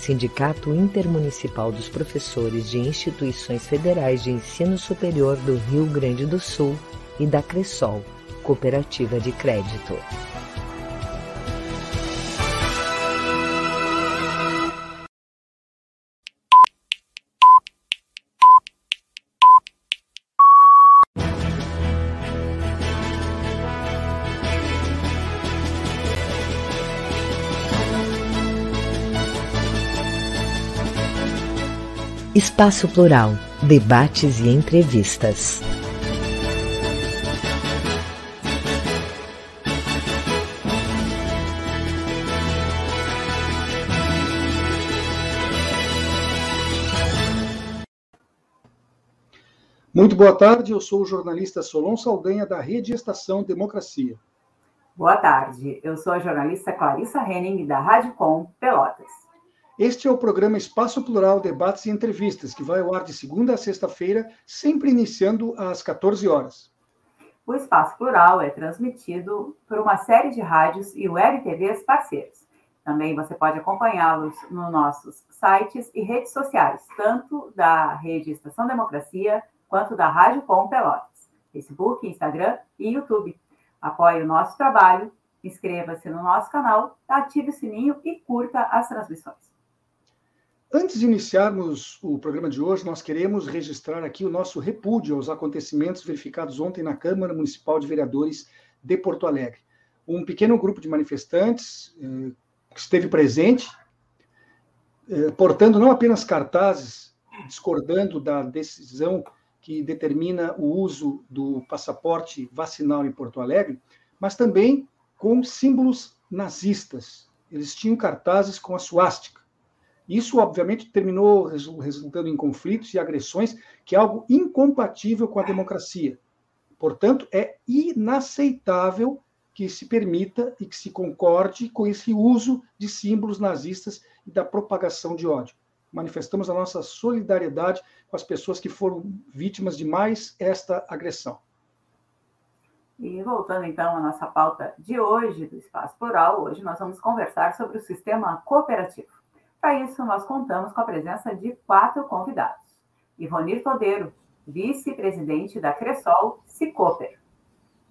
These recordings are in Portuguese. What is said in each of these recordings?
Sindicato Intermunicipal dos Professores de Instituições Federais de Ensino Superior do Rio Grande do Sul e da Cressol, Cooperativa de Crédito. Espaço Plural, debates e entrevistas. Muito boa tarde, eu sou o jornalista Solon Saldanha, da Rede Estação Democracia. Boa tarde, eu sou a jornalista Clarissa Henning, da Rádio Com Pelotas. Este é o programa Espaço Plural Debates e Entrevistas, que vai ao ar de segunda a sexta-feira, sempre iniciando às 14 horas. O Espaço Plural é transmitido por uma série de rádios e web TVs parceiros. Também você pode acompanhá-los nos nossos sites e redes sociais, tanto da Rede Estação Democracia quanto da Rádio Com Pelotas, Facebook, Instagram e YouTube. Apoie o nosso trabalho, inscreva-se no nosso canal, ative o sininho e curta as transmissões. Antes de iniciarmos o programa de hoje, nós queremos registrar aqui o nosso repúdio aos acontecimentos verificados ontem na Câmara Municipal de Vereadores de Porto Alegre. Um pequeno grupo de manifestantes eh, esteve presente, eh, portando não apenas cartazes discordando da decisão que determina o uso do passaporte vacinal em Porto Alegre, mas também com símbolos nazistas. Eles tinham cartazes com a suástica isso, obviamente, terminou resultando em conflitos e agressões, que é algo incompatível com a democracia. Portanto, é inaceitável que se permita e que se concorde com esse uso de símbolos nazistas e da propagação de ódio. Manifestamos a nossa solidariedade com as pessoas que foram vítimas de mais esta agressão. E voltando então à nossa pauta de hoje do Espaço Plural, hoje nós vamos conversar sobre o sistema cooperativo. Para isso, nós contamos com a presença de quatro convidados. Ivonir Todeiro, vice-presidente da Cressol Cicoper.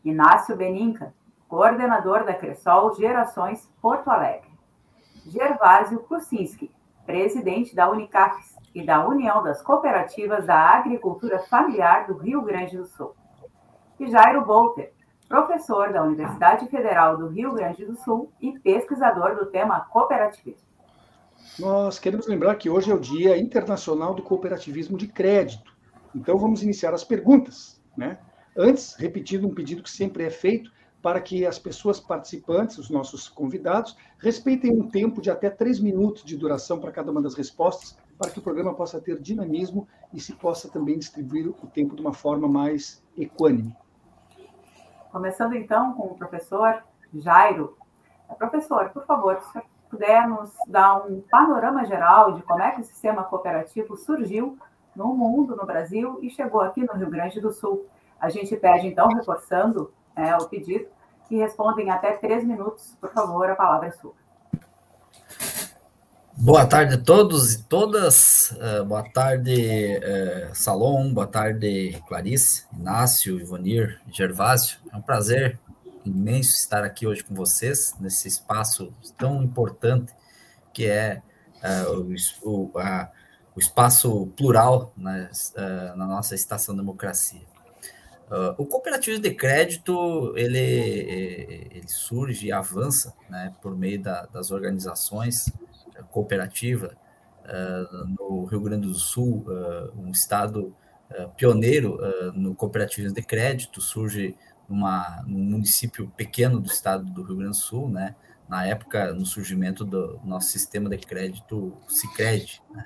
Inácio Beninca, coordenador da Cressol Gerações Porto Alegre. Gervásio Kucinski, presidente da Unicafes e da União das Cooperativas da Agricultura Familiar do Rio Grande do Sul. E Jairo Bolter, professor da Universidade Federal do Rio Grande do Sul e pesquisador do tema cooperativismo. Nós queremos lembrar que hoje é o Dia Internacional do Cooperativismo de Crédito. Então vamos iniciar as perguntas, né? Antes, repetindo um pedido que sempre é feito para que as pessoas participantes, os nossos convidados, respeitem um tempo de até três minutos de duração para cada uma das respostas, para que o programa possa ter dinamismo e se possa também distribuir o tempo de uma forma mais equânime. Começando então com o professor Jairo. Professor, por favor, puder nos dar um panorama geral de como é que o sistema cooperativo surgiu no mundo, no Brasil e chegou aqui no Rio Grande do Sul. A gente pede, então, reforçando é, o pedido, que respondem até três minutos. Por favor, a palavra é sua. Boa tarde a todos e todas. Uh, boa tarde, uh, Salom. Boa tarde, Clarice, Inácio, Ivonir, Gervásio. É um prazer imenso estar aqui hoje com vocês, nesse espaço tão importante que é uh, o, a, o espaço plural né, na nossa estação democracia. Uh, o cooperativismo de crédito ele, ele surge e avança né, por meio da, das organizações cooperativas uh, no Rio Grande do Sul, uh, um estado pioneiro no cooperativismo de crédito, surge numa, num município pequeno do estado do Rio Grande do Sul, né, na época, no surgimento do nosso sistema de crédito Sicredi, né,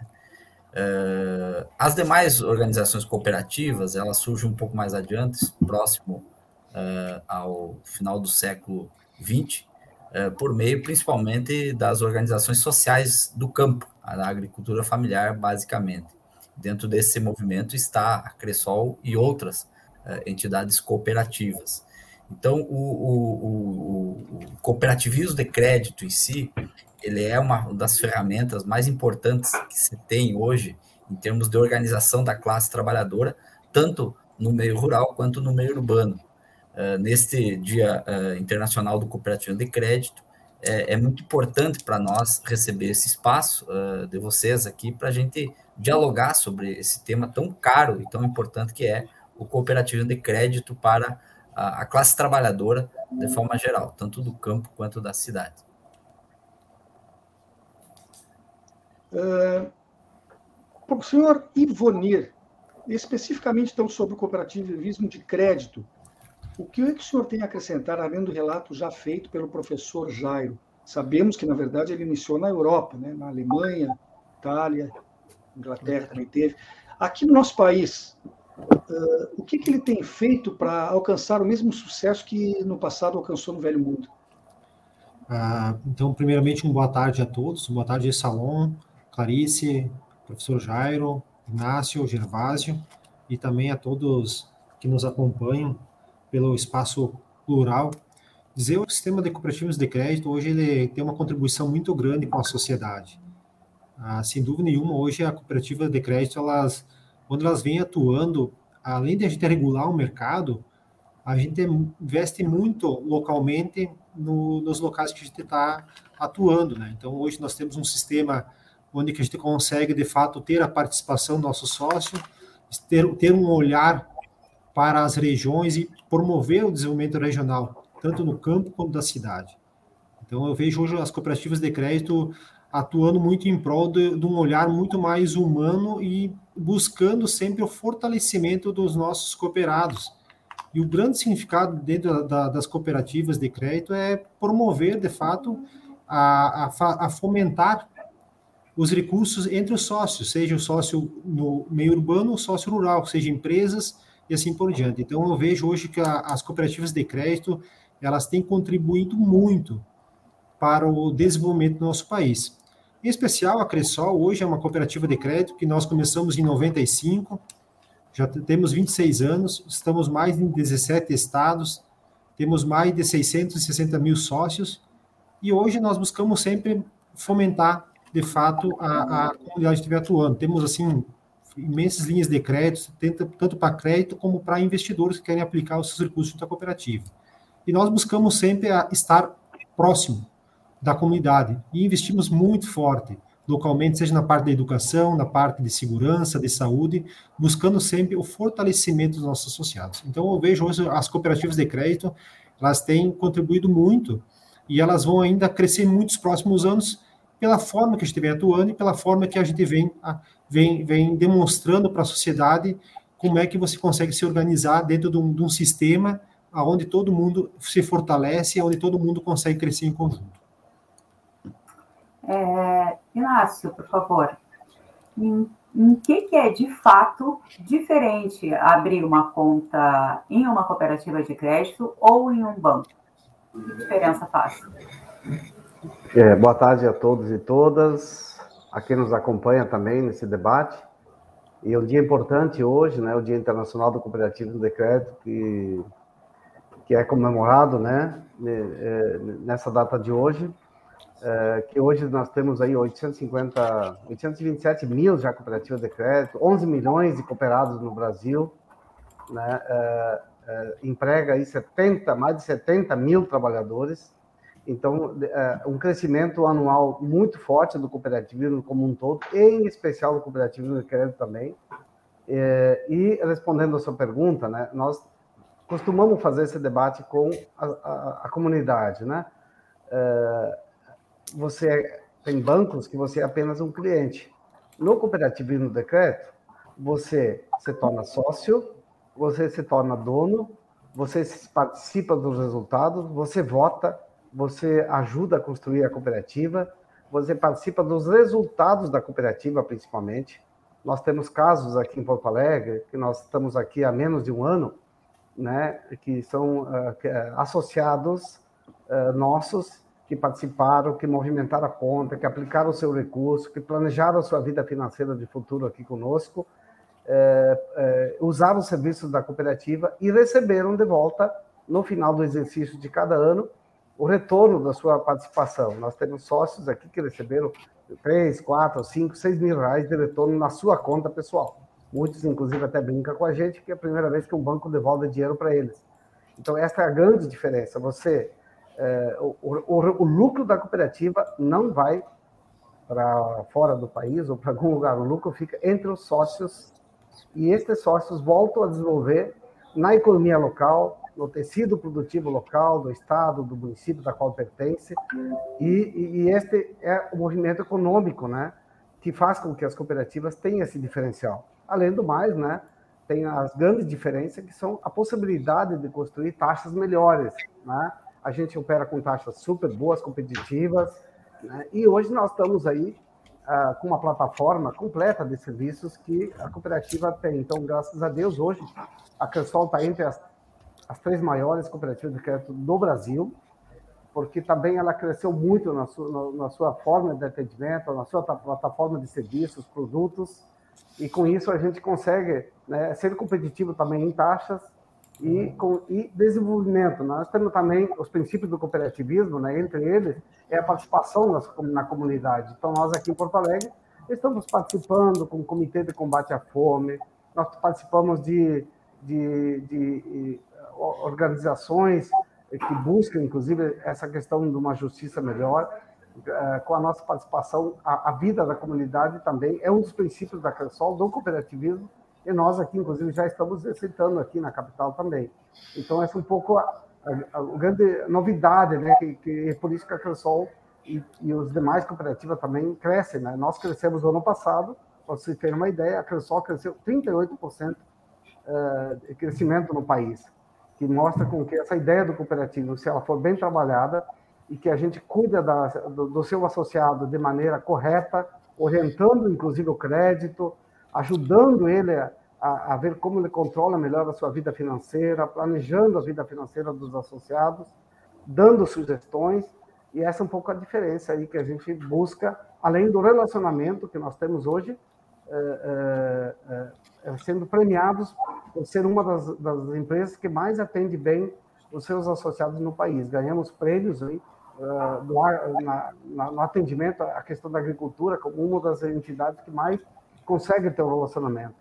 Uh, as demais organizações cooperativas, elas surgem um pouco mais adiante, próximo uh, ao final do século XX, uh, eh, por meio principalmente das organizações sociais do campo, da agricultura familiar, basicamente. Dentro desse movimento está a Cressol e outras entidades cooperativas. Então, o, o, o, o cooperativismo de crédito em si, ele é uma das ferramentas mais importantes que se tem hoje em termos de organização da classe trabalhadora, tanto no meio rural quanto no meio urbano. Uh, neste Dia uh, Internacional do Cooperativo de Crédito, é, é muito importante para nós receber esse espaço uh, de vocês aqui para a gente dialogar sobre esse tema tão caro e tão importante que é o cooperativo de crédito para a, a classe trabalhadora de forma geral, tanto do campo quanto da cidade. Uh, senhor Ivonir, especificamente então sobre o cooperativismo de crédito, o que, é que o senhor tem a acrescentar, além do relato já feito pelo professor Jairo? Sabemos que, na verdade, ele iniciou na Europa, né? na Alemanha, Itália, Inglaterra também teve. Aqui no nosso país, uh, o que, que ele tem feito para alcançar o mesmo sucesso que no passado alcançou no Velho Mundo? Ah, então, primeiramente, uma boa tarde a todos, boa tarde, Salom. Clarice, professor Jairo, Inácio, Gervásio e também a todos que nos acompanham pelo espaço plural. Dizer o sistema de cooperativas de crédito hoje ele tem uma contribuição muito grande com a sociedade. Ah, sem dúvida nenhuma, hoje a cooperativa de crédito, elas, quando elas vêm atuando, além de a gente regular o mercado, a gente investe muito localmente no, nos locais que a gente está atuando. Né? Então, hoje nós temos um sistema onde que a gente consegue, de fato, ter a participação do nosso sócio, ter, ter um olhar para as regiões e promover o desenvolvimento regional, tanto no campo quanto da cidade. Então, eu vejo hoje as cooperativas de crédito atuando muito em prol de, de um olhar muito mais humano e buscando sempre o fortalecimento dos nossos cooperados. E o grande significado dentro da, das cooperativas de crédito é promover, de fato, a, a, a fomentar os recursos entre os sócios, seja o sócio no meio urbano ou sócio rural, seja empresas e assim por diante. Então, eu vejo hoje que a, as cooperativas de crédito, elas têm contribuído muito para o desenvolvimento do nosso país. Em especial, a Cressol hoje é uma cooperativa de crédito que nós começamos em 95, já temos 26 anos, estamos mais em 17 estados, temos mais de 660 mil sócios, e hoje nós buscamos sempre fomentar de fato, a, a comunidade estiver atuando. Temos, assim, imensas linhas de crédito, tanto para crédito como para investidores que querem aplicar os seus recursos à cooperativa. E nós buscamos sempre estar próximo da comunidade e investimos muito forte localmente, seja na parte da educação, na parte de segurança, de saúde, buscando sempre o fortalecimento dos nossos associados. Então, eu vejo hoje as cooperativas de crédito, elas têm contribuído muito e elas vão ainda crescer muito nos próximos anos, pela forma que a gente vem atuando e pela forma que a gente vem, vem, vem demonstrando para a sociedade como é que você consegue se organizar dentro de um, de um sistema onde todo mundo se fortalece, onde todo mundo consegue crescer em conjunto. É, Inácio, por favor, em, em que, que é de fato diferente abrir uma conta em uma cooperativa de crédito ou em um banco? Que diferença faz? É, boa tarde a todos e todas, a quem nos acompanha também nesse debate. E um dia importante hoje, né, o Dia Internacional do Cooperativo de Crédito, que, que é comemorado né, é, nessa data de hoje, é, que hoje nós temos aí 850, 827 mil já cooperativas de crédito, 11 milhões de cooperados no Brasil, né, é, é, emprega aí 70, mais de 70 mil trabalhadores, Então, um crescimento anual muito forte do cooperativismo como um todo, em especial do cooperativismo de crédito também. E respondendo a sua pergunta, né, nós costumamos fazer esse debate com a, a, a comunidade, né? Você tem bancos que você é apenas um cliente. No cooperativismo de crédito, você se torna sócio, você se torna dono, você participa dos resultados, você vota, você ajuda a construir a cooperativa, você participa dos resultados da cooperativa, principalmente. Nós temos casos aqui em Porto Alegre, que nós estamos aqui há menos de um ano, né, que são uh, associados uh, nossos que participaram, que movimentaram a conta, que aplicaram o seu recurso, que planejaram a sua vida financeira de futuro aqui conosco, usaram os serviços da cooperativa e receberam de volta, no final do exercício de cada ano, o retorno da sua participação. Nós temos sócios aqui que receberam 3, 4, 5, 6 mil reais de retorno na sua conta pessoal. Muitos, inclusive, até brincam com a gente que é a primeira vez que um banco devolve dinheiro para eles. Então, essa é a grande diferença. Você, é, o, o, o, lucro da cooperativa não vai para fora do país ou para algum lugar. O lucro fica entre os sócios e estes sócios voltam a desenvolver na economia local, no tecido produtivo local, do estado, do município da qual pertence, e, e, este é o movimento econômico, né, que faz com que as cooperativas tenham esse diferencial. Além do mais, né, tem as grandes diferenças que são a possibilidade de construir taxas melhores, né? A gente opera com taxas super boas, competitivas, né? e hoje nós estamos aí uh, com uma plataforma completa de serviços que a cooperativa tem. Então, graças a Deus, hoje a Cansol está entre as as três maiores cooperativas de crédito do Brasil, porque também ela cresceu muito na sua, na sua forma de atendimento, na sua plataforma de serviços, produtos, e com isso a gente consegue né, ser competitivo também em taxas e, com, e desenvolvimento. Nós temos também os princípios do cooperativismo, né, entre eles é a participação nas, na comunidade. Então, nós aqui em Porto Alegre estamos participando com o Comitê de Combate à Fome, nós participamos de, de, de organizações que buscam, inclusive, essa questão de uma justiça melhor, eh, com a nossa participação, a, vida da comunidade também é um dos princípios da Cansol, do cooperativismo, e nós aqui, inclusive, já estamos exercitando aqui na capital também. Então, essa é um pouco a, a, a grande novidade, né, que, que é a Cansol e, e os demais cooperativas também crescem. Né? Nós crescemos no ano passado, para vocês terem uma ideia, a Cansol cresceu 38% eh, de crescimento no país que mostra com que essa ideia do cooperativo, se ela for bem trabalhada e que a gente cuida da, do, do, seu associado de maneira correta, orientando inclusive o crédito, ajudando ele a, a, ver como ele controla melhor a sua vida financeira, planejando a vida financeira dos associados, dando sugestões, e essa é um pouco a diferença aí que a gente busca, além do relacionamento que nós temos hoje, é, é, é, sendo premiados por ser uma das, das, empresas que mais atende bem os seus associados no país. Ganhamos prêmios aí, do, na, na, no atendimento à questão da agricultura como uma das entidades que mais consegue ter um relacionamento.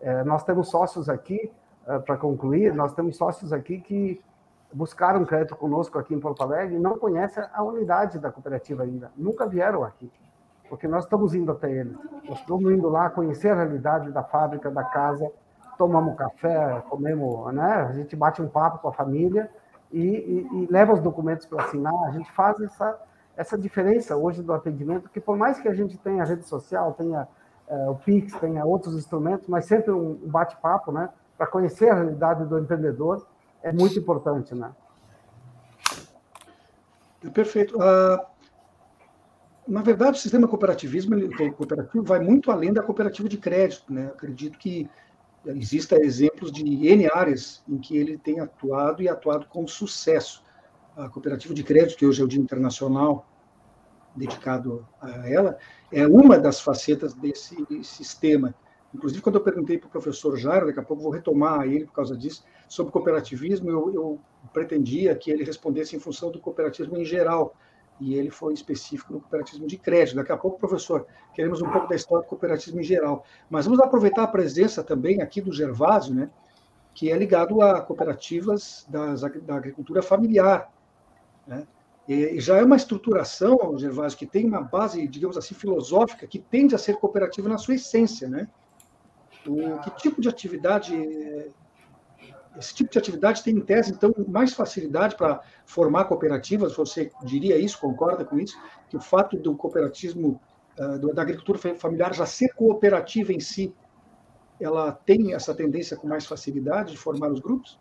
É, nós temos sócios aqui, uh, para concluir, nós temos sócios aqui que buscaram crédito conosco aqui em Porto Alegre e não conhecem a unidade da cooperativa ainda, nunca vieram aqui porque nós estamos indo até eles. Nós estamos indo lá conhecer a realidade da fábrica, da casa, tomamos café, comemos, né? A gente bate um papo com a família e, e, e leva os documentos para assinar. A gente faz essa, essa diferença hoje do atendimento, que por mais que a gente tenha rede social, tenha é, o Pix, tenha outros instrumentos, mas sempre um bate-papo, né? Para conhecer a realidade do empreendedor é muito importante, né? Perfeito. Uh, na verdade, o sistema cooperativismo, ele, cooperativo vai muito além da cooperativa de crédito. Né? Acredito que existam exemplos de N áreas em que ele tem atuado e atuado com sucesso. A cooperativa de crédito, que hoje é o Dia Internacional dedicado a ela, é uma das facetas desse sistema. Inclusive, quando eu perguntei para o professor Jairo, daqui a pouco vou retomar ele por causa disso, sobre cooperativismo, eu, eu pretendia que ele respondesse em função do cooperativismo em geral, e ele foi específico no cooperativismo de crédito. Daqui a pouco, professor, queremos um pouco da história do cooperativismo em geral. Mas vamos aproveitar a presença também aqui do Gervásio, né, que é ligado a cooperativas das, da agricultura familiar. Né? E já é uma estruturação, Gervásio, que tem uma base, digamos assim, filosófica, que tende a ser cooperativa na sua essência, né? O, que tipo de atividade esse tipo de atividade tem, em tese, então, mais facilidade para formar cooperativas. Você diria isso, concorda com isso? Que o fato do cooperativismo, ah, da agricultura familiar já ser cooperativa em si, ela tem essa tendência com mais facilidade de formar os grupos?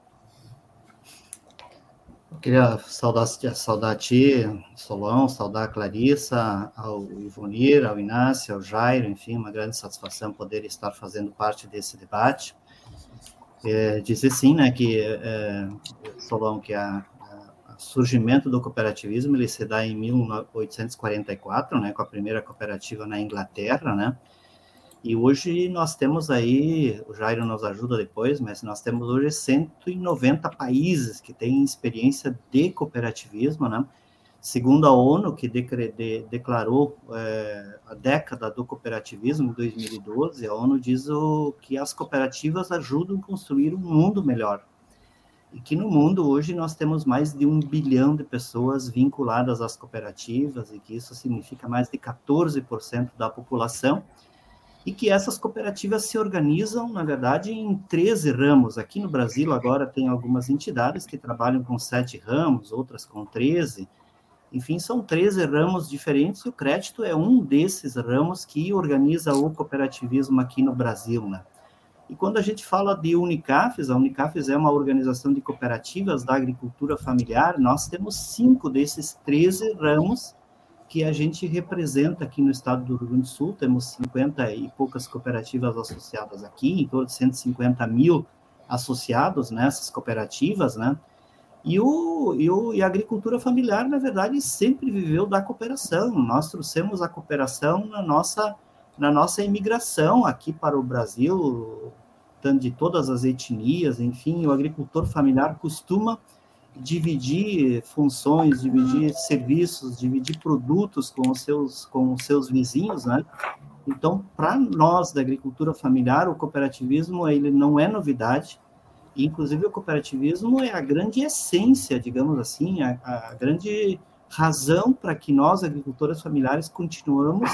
Eu queria saudar, saudar a ti, Solon, saudar a Clarissa, ao Ivonir, ao Inácio, ao Jairo, enfim, uma grande satisfação poder estar fazendo parte desse debate. É, dizer sim, né, que é, Solon, que a, a, surgimento do cooperativismo ele se dá em 1844, né, com a primeira cooperativa na Inglaterra, né, e hoje nós temos aí, o Jairo nos ajuda depois, mas nós temos hoje 190 países que têm experiência de cooperativismo, né, Segundo a ONU, que de, de, declarou é, a década do cooperativismo em 2012, a ONU diz o, que as cooperativas ajudam a construir um mundo melhor. E que no mundo hoje nós temos mais de um bilhão de pessoas vinculadas às cooperativas, e que isso significa mais de 14% da população, e que essas cooperativas se organizam, na verdade, em 13 ramos. Aqui no Brasil, agora, tem algumas entidades que trabalham com sete ramos, outras com 13 enfim, são 13 ramos diferentes e o crédito é um desses ramos que organiza o cooperativismo aqui no Brasil, né? E quando a gente fala de Unicafes, a Unicafes é uma organização de cooperativas da agricultura familiar, nós temos cinco desses 13 ramos que a gente representa aqui no estado do Rio Grande do Sul, temos 50 e poucas cooperativas associadas aqui, em torno de 150 mil associados nessas cooperativas, né? E, o, e, o, e a agricultura familiar, na verdade, sempre viveu da cooperação. Nós trouxemos a cooperação na nossa, na nossa imigração aqui para o Brasil, de todas as etnias, enfim, o agricultor familiar costuma dividir funções, dividir serviços, dividir produtos com os seus, com os seus vizinhos, né? Então, para nós da agricultura familiar, o cooperativismo ele não é novidade, inclusive, o cooperativismo é a grande essência, digamos assim, a, a grande razão para que nós, agricultores familiares, continuamos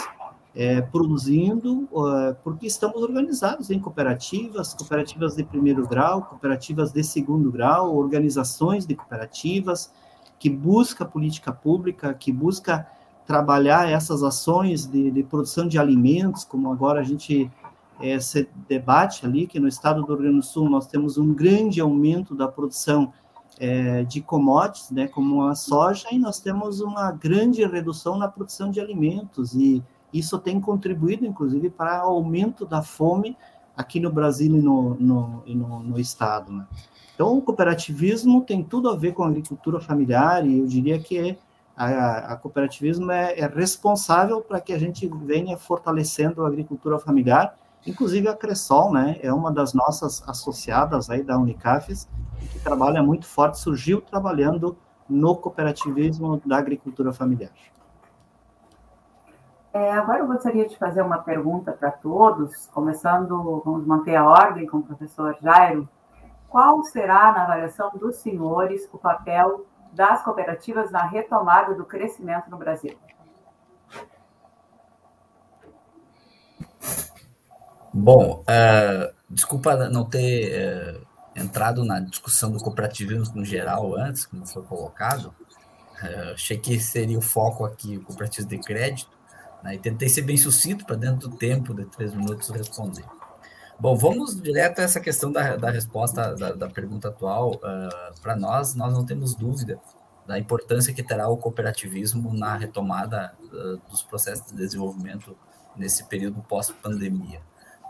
é, produzindo, uh, porque estamos organizados em cooperativas, cooperativas de primeiro grau, cooperativas de segundo grau, organizações de cooperativas, que busca política pública, que busca trabalhar essas ações de, de produção de alimentos, como agora a gente esse debate ali, que no estado do Rio Grande do Sul nós temos um grande aumento da produção é, de commodities, né, como a soja, e nós temos uma grande redução na produção de alimentos, e isso tem contribuído, inclusive, para o aumento da fome aqui no Brasil e no, no, e no, no estado. Né? Então, o cooperativismo tem tudo a ver com a agricultura familiar, e eu diria que a, a cooperativismo é, é responsável para que a gente venha fortalecendo a agricultura familiar, Inclusive a Cressol, né, é uma das nossas associadas aí da Unicafes, que trabalha muito forte, surgiu trabalhando no cooperativismo da agricultura familiar. É, agora eu gostaria de fazer uma pergunta para todos, começando, vamos manter a ordem com o professor Jairo. Qual será, na avaliação dos senhores, o papel das cooperativas na retomada do crescimento no Brasil? Bom, uh, desculpa não ter uh, entrado na discussão do cooperativismo no geral antes, como foi colocado. Uh, achei que seria o foco aqui o cooperativismo de crédito, né, e tentei ser bem sucinto para dentro do tempo de três minutos responder. Bom, vamos direto a essa questão da, da resposta da, da pergunta atual. para nós, nós não temos dúvida da importância que terá o cooperativismo na retomada dos processos de desenvolvimento nesse período pós-pandemia.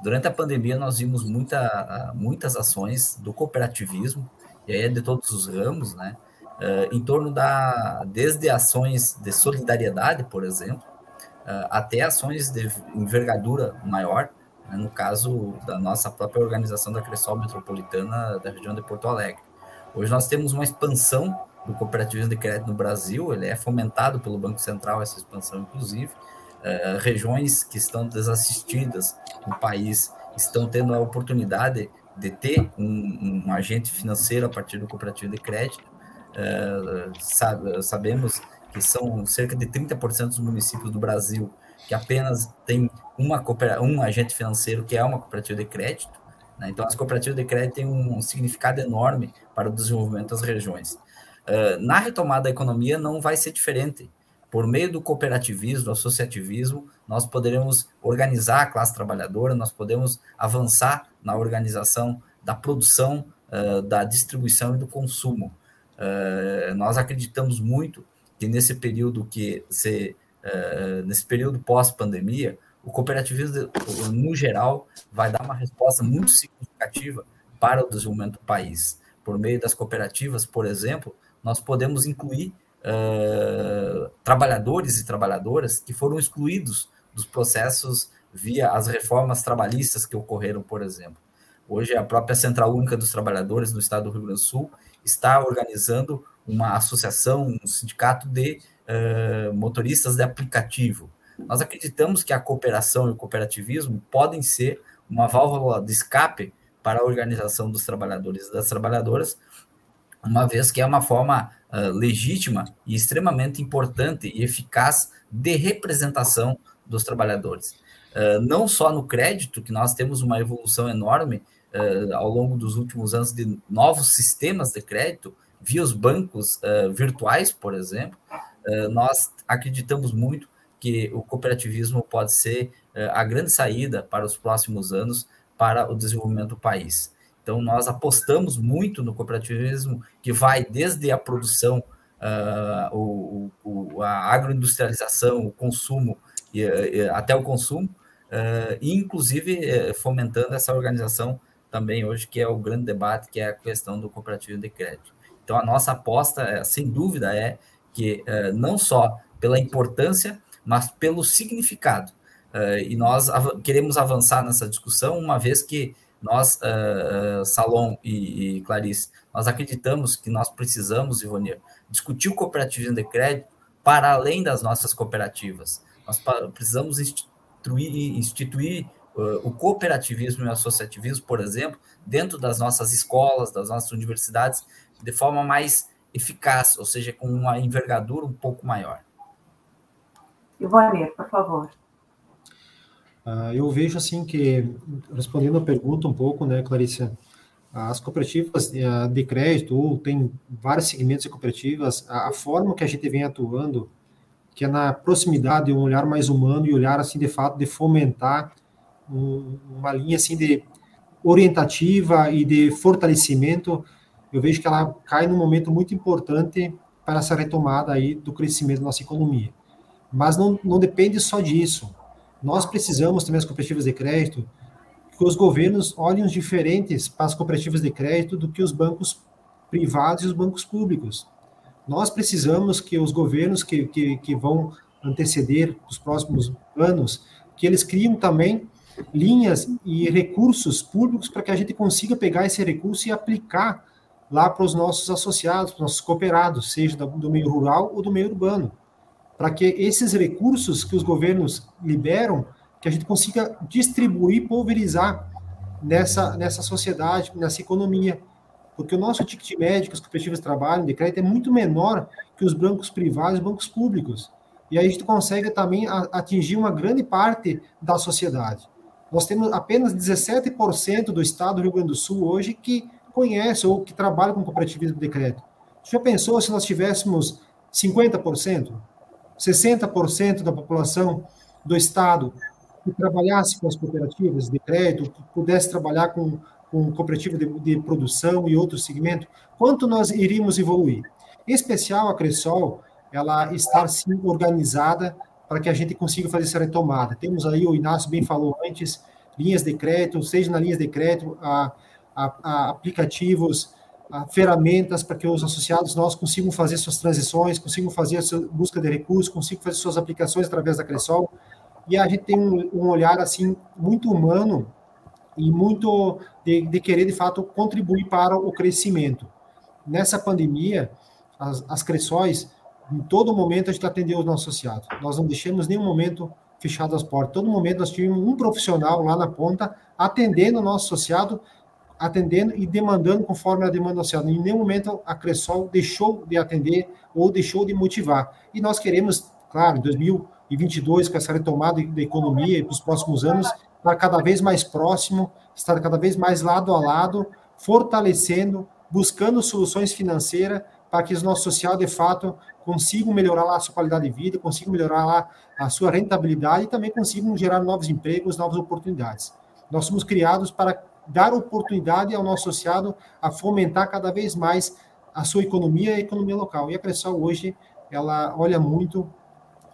Durante a pandemia, nós vimos muita, muitas ações do cooperativismo, e aí é de todos os ramos, né? Uh, em torno da, desde ações de solidariedade, por exemplo, uh, até ações de envergadura maior, né, no caso da nossa própria organização da Cressol Metropolitana da região de Porto Alegre. Hoje nós temos uma expansão do cooperativismo de crédito no Brasil, ele é fomentado pelo Banco Central, essa expansão, inclusive, uh, regiões que estão desassistidas no país estão tendo a oportunidade de ter um, um agente financeiro a partir do cooperativo de crédito. Uh, sabe, sabemos que são cerca de 30% dos municípios do Brasil que apenas tem uma um agente financeiro que é uma cooperativa de crédito. Né? Então, as cooperativas de crédito têm um significado enorme para o desenvolvimento das regiões. Uh, na retomada da economia, não vai ser diferente. Por meio do cooperativismo, do associativismo, nós poderemos organizar a classe trabalhadora, nós podemos avançar na organização da produção, uh, da distribuição e do consumo. Uh, nós acreditamos muito que nesse período que se eh, nesse período pós-pandemia, o cooperativismo, no geral, vai dar uma resposta muito significativa para o desenvolvimento do país. Por meio das cooperativas, por exemplo, nós podemos incluir uh, trabalhadores e trabalhadoras que foram excluídos dos processos via as reformas trabalhistas que ocorreram, por exemplo. Hoje, a própria Central Única dos Trabalhadores no estado do Rio Grande do Sul está organizando uma associação, um sindicato de uh, motoristas de aplicativo. Nós acreditamos que a cooperação e o cooperativismo podem ser uma válvula de escape para a organização dos trabalhadores e das trabalhadoras, uma vez que é uma forma uh, legítima e extremamente importante e eficaz de representação dos trabalhadores. Uh, não só no crédito, que nós temos uma evolução enorme uh, ao longo dos últimos anos de novos sistemas de crédito, via os bancos virtuais, por exemplo, eh, nós acreditamos muito que o cooperativismo pode ser a grande saída para os próximos anos para o desenvolvimento do país. Então, nós apostamos muito no cooperativismo, que vai desde a produção, uh, o, o, a agroindustrialização, o consumo, e, e, até o consumo, uh, e inclusive fomentando essa organização também hoje, que é o grande debate, que é a questão do cooperativo de crédito. Então, a nossa aposta, sem dúvida, é que uh, não só pela importância, mas pelo significado. Uh, e nós queremos avançar nessa discussão, uma vez que nós, Salom e, Clarice, nós acreditamos que nós precisamos, Ivonir, discutir o cooperativismo de crédito para além das nossas cooperativas. Nós precisamos instituir, instituir o cooperativismo e o associativismo, por exemplo, dentro das nossas escolas, das nossas universidades, de forma mais eficaz, ou seja, com uma envergadura um pouco maior. Ivone, por favor. Uh, eu vejo assim que, respondendo a pergunta um pouco, né, Clarice, as cooperativas uh, de crédito, ou tem vários segmentos de cooperativas, a, a, forma que a gente vem atuando, que é na proximidade, um olhar mais humano e olhar, assim, de fato, de fomentar um, uma linha, assim, de orientativa e de fortalecimento eu vejo que ela cai num momento muito importante para essa retomada aí do crescimento da nossa economia. Mas não, não depende só disso. Nós precisamos também as cooperativas de crédito que os governos olhem diferentes para as cooperativas de crédito do que os bancos privados e os bancos públicos. Nós precisamos que os governos que, que, que vão anteceder os próximos anos, que eles criem também linhas e recursos públicos para que a gente consiga pegar esse recurso e aplicar lá para os nossos associados, para os nossos cooperados, seja do meio rural ou do meio urbano, para que esses recursos que os governos liberam, que a gente consiga distribuir, pulverizar nessa, nessa sociedade, nessa economia. Porque o nosso ticket médio que as cooperativas trabalham de crédito é muito menor que os bancos privados e bancos públicos. E aí a gente consegue também atingir uma grande parte da sociedade. Nós temos apenas 17% do estado do Rio Grande do Sul hoje que conhece ou que trabalha com cooperativismo de crédito. Já pensou se nós tivéssemos 50%, 60% da população do Estado que trabalhasse com as cooperativas de crédito, que pudesse trabalhar com, cooperativa de, de produção e outros segmentos, quanto nós iríamos evoluir? Em especial, a Cressol, ela está sim organizada para que a gente consiga fazer essa retomada. Temos aí, o Inácio bem falou antes, linhas de crédito, seja na linhas de crédito, a, a, a aplicativos, a ferramentas para que os associados nós consigam fazer suas transições, consigam fazer a sua busca de recursos, consigam fazer suas aplicações através da Cressol. E a gente tem um, um olhar assim muito humano e muito de, de, querer de fato contribuir para o crescimento. Nessa pandemia, as, as Cressóis, em todo momento a gente atendeu os nossos associados. Nós não deixamos nenhum momento fechado as portas. Todo momento nós tivemos um profissional lá na ponta atendendo o nosso associado atendendo e demandando conforme a demanda social. Em nenhum momento a Cressol deixou de atender ou deixou de motivar. E nós queremos, claro, em 2022, com essa retomada da economia e para os próximos anos, estar cada vez mais próximo, estar cada vez mais lado a lado, fortalecendo, buscando soluções financeiras para que o nosso social, de fato, consigam melhorar lá a sua qualidade de vida, consigam melhorar lá a sua rentabilidade e também consigam gerar novos empregos, novas oportunidades. Nós somos criados para dar oportunidade ao nosso associado a fomentar cada vez mais a sua economia e a economia local. E a Cressol hoje, ela olha muito,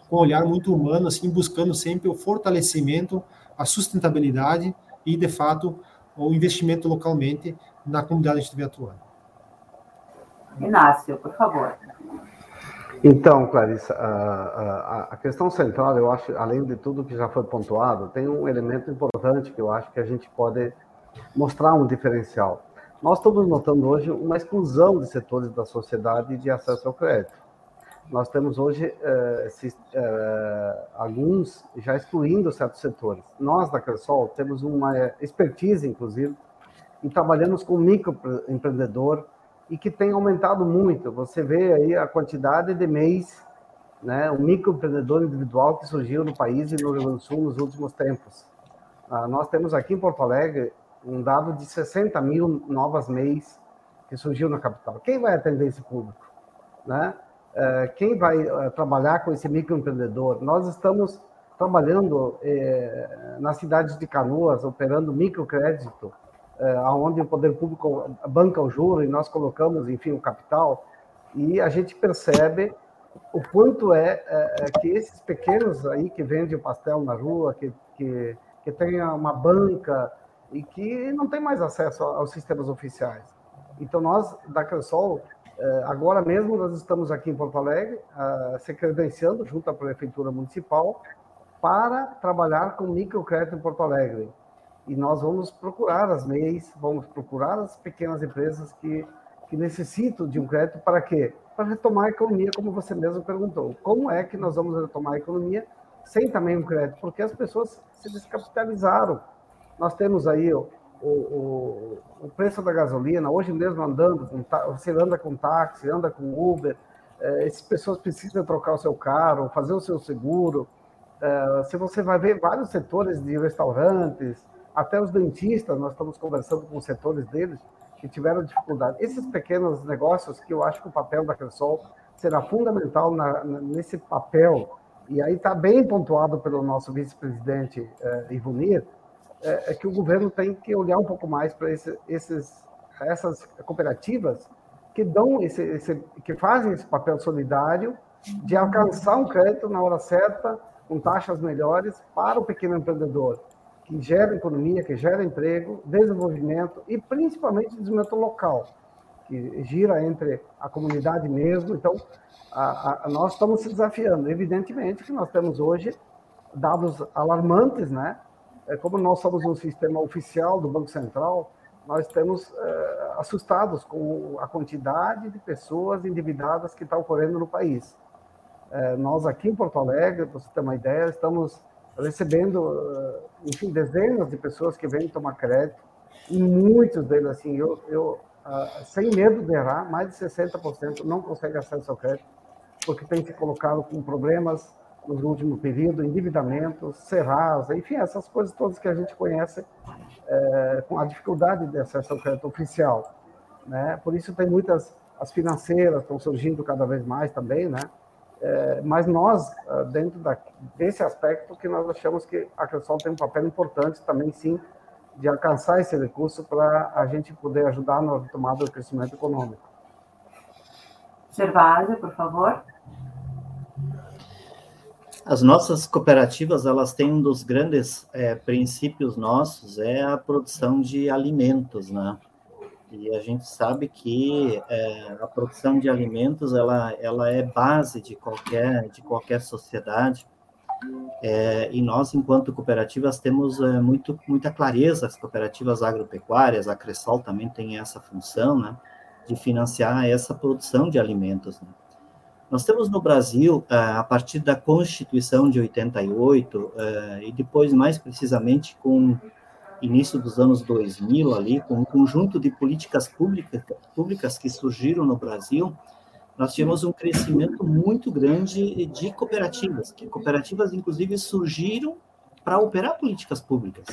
com um olhar muito humano, assim, buscando sempre o fortalecimento, a sustentabilidade e, de fato, o investimento localmente na comunidade que estiver atuando. Inácio, por favor. Então, Clarissa, a, questão central, eu acho, além de tudo que já foi pontuado, tem um elemento importante que eu acho que a gente pode mostrar um diferencial. Nós estamos notando hoje uma exclusão de setores da sociedade de acesso ao crédito. Nós temos hoje eh, eh, alguns já excluindo certos setores. Nós, da Cressol, temos uma expertise, inclusive, e trabalhamos com microempreendedor e que tem aumentado muito. Você vê aí a quantidade de mês, né, o microempreendedor individual que surgiu no país e no Rio Grande do Sul nos últimos tempos. Ah, nós temos aqui em Porto Alegre um dado de 60 mil novas MEIs que surgiu na capital. Quem vai atender esse público? Né? É, quem vai é, trabalhar com esse microempreendedor? Nós estamos trabalhando é, nas cidades de Canoas, operando microcrédito, onde o poder público banca o juro e nós colocamos, enfim, o capital, e a gente percebe o quanto é, que esses pequenos aí que vendem o pastel na rua, que, que, que tem uma banca, e que não tem mais acesso aos sistemas oficiais. Então, nós, da Cressol, eh, agora mesmo nós estamos aqui em Porto Alegre, se credenciando junto à Prefeitura Municipal para trabalhar com microcrédito em Porto Alegre. E nós vamos procurar as MEIs, vamos procurar as pequenas empresas que, que necessitam de um crédito para quê? Para retomar a economia, como você mesmo perguntou. Como é que nós vamos retomar a economia sem também um crédito? Porque as pessoas se descapitalizaram nós temos aí o, o, o preço da gasolina, hoje mesmo andando, com, você anda com táxi, anda com Uber, é, essas pessoas precisam trocar o seu carro, fazer o seu seguro. É, se você vai ver vários setores de restaurantes, até os dentistas, nós estamos conversando com os setores deles que tiveram dificuldade. Esses pequenos negócios que eu acho que o papel da Cressol será fundamental na, nesse papel, e aí está bem pontuado pelo nosso vice-presidente eh, Ivonir, é, é, que o governo tem que olhar um pouco mais para esse, esses, essas cooperativas que dão esse, esse, que fazem esse papel solidário de alcançar um crédito na hora certa, com taxas melhores para o pequeno empreendedor, que gera economia, que gera emprego, desenvolvimento e principalmente desenvolvimento local, que gira entre a comunidade mesmo. Então, a, a, nós estamos se desafiando. Evidentemente que nós temos hoje dados alarmantes, né? É, como nós somos um sistema oficial do Banco Central, nós estamos é, assustados com a quantidade de pessoas endividadas que está ocorrendo no país. É, nós aqui em Porto Alegre, para você ter uma ideia, estamos recebendo, enfim, dezenas de pessoas que vêm tomar crédito, e muitos deles, assim, eu, eu sem medo de errar, mais de 60% não conseguem acesso ao crédito, porque tem se colocado com problemas no último período, endividamento, Serasa, enfim, essas coisas todas que a gente conhece é, com a dificuldade de acesso ao crédito oficial. Né? Por isso tem muitas, as financeiras estão surgindo cada vez mais também, né? É, mas nós, é, dentro da, desse aspecto, que nós achamos que a Cressol tem um papel importante também, sim, de alcançar esse recurso para a gente poder ajudar na tomada do crescimento econômico. Gervásio, por favor. As nossas cooperativas, elas têm um dos grandes é, princípios nossos, é a produção de alimentos, né? E a gente sabe que é, a produção de alimentos, ela, ela é base de qualquer, de qualquer sociedade, é, e nós, enquanto cooperativas, temos é, muito, muita clareza, as cooperativas agropecuárias, a Cressol também tem essa função, né, de financiar essa produção de alimentos. Né? Nós temos no Brasil, eh, a partir da Constituição de 88, eh, e depois, mais precisamente, com início dos anos 2000 ali, com um conjunto de políticas públicas, públicas que surgiram no Brasil, nós tivemos um crescimento muito grande de cooperativas, que cooperativas, inclusive, surgiram para operar políticas públicas.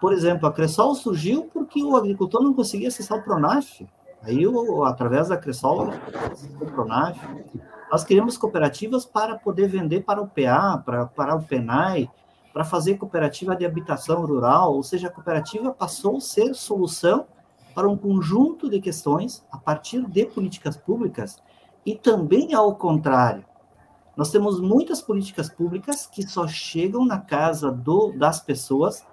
Por exemplo, a Cressol surgiu porque o agricultor não conseguia acessar o Pronaf. Aí, através da Cressol, o Pronaf. Nós criamos cooperativas para poder vender para o PA, para, para o PENAI, para fazer cooperativa de habitação rural, ou seja, a cooperativa passou a ser solução para um conjunto de questões a partir de políticas públicas e também ao contrário. Nós temos muitas políticas públicas que só chegam na casa do, das pessoas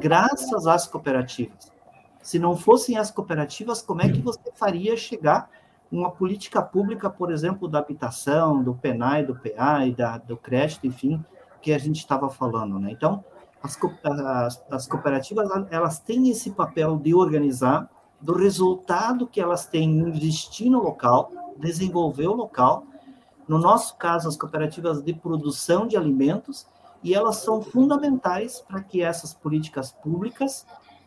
graças às cooperativas. Se não fossem as cooperativas, como é que você faria chegar uma política pública, por exemplo, da habitação, do PENAI, do PA e da, do crédito, enfim, que a gente estava falando, né? Então, as, as, as cooperativas, elas têm esse papel de organizar, do resultado que elas têm investir no local, desenvolver o local. No nosso caso, as cooperativas de produção de alimentos, e elas são fundamentais para que essas políticas públicas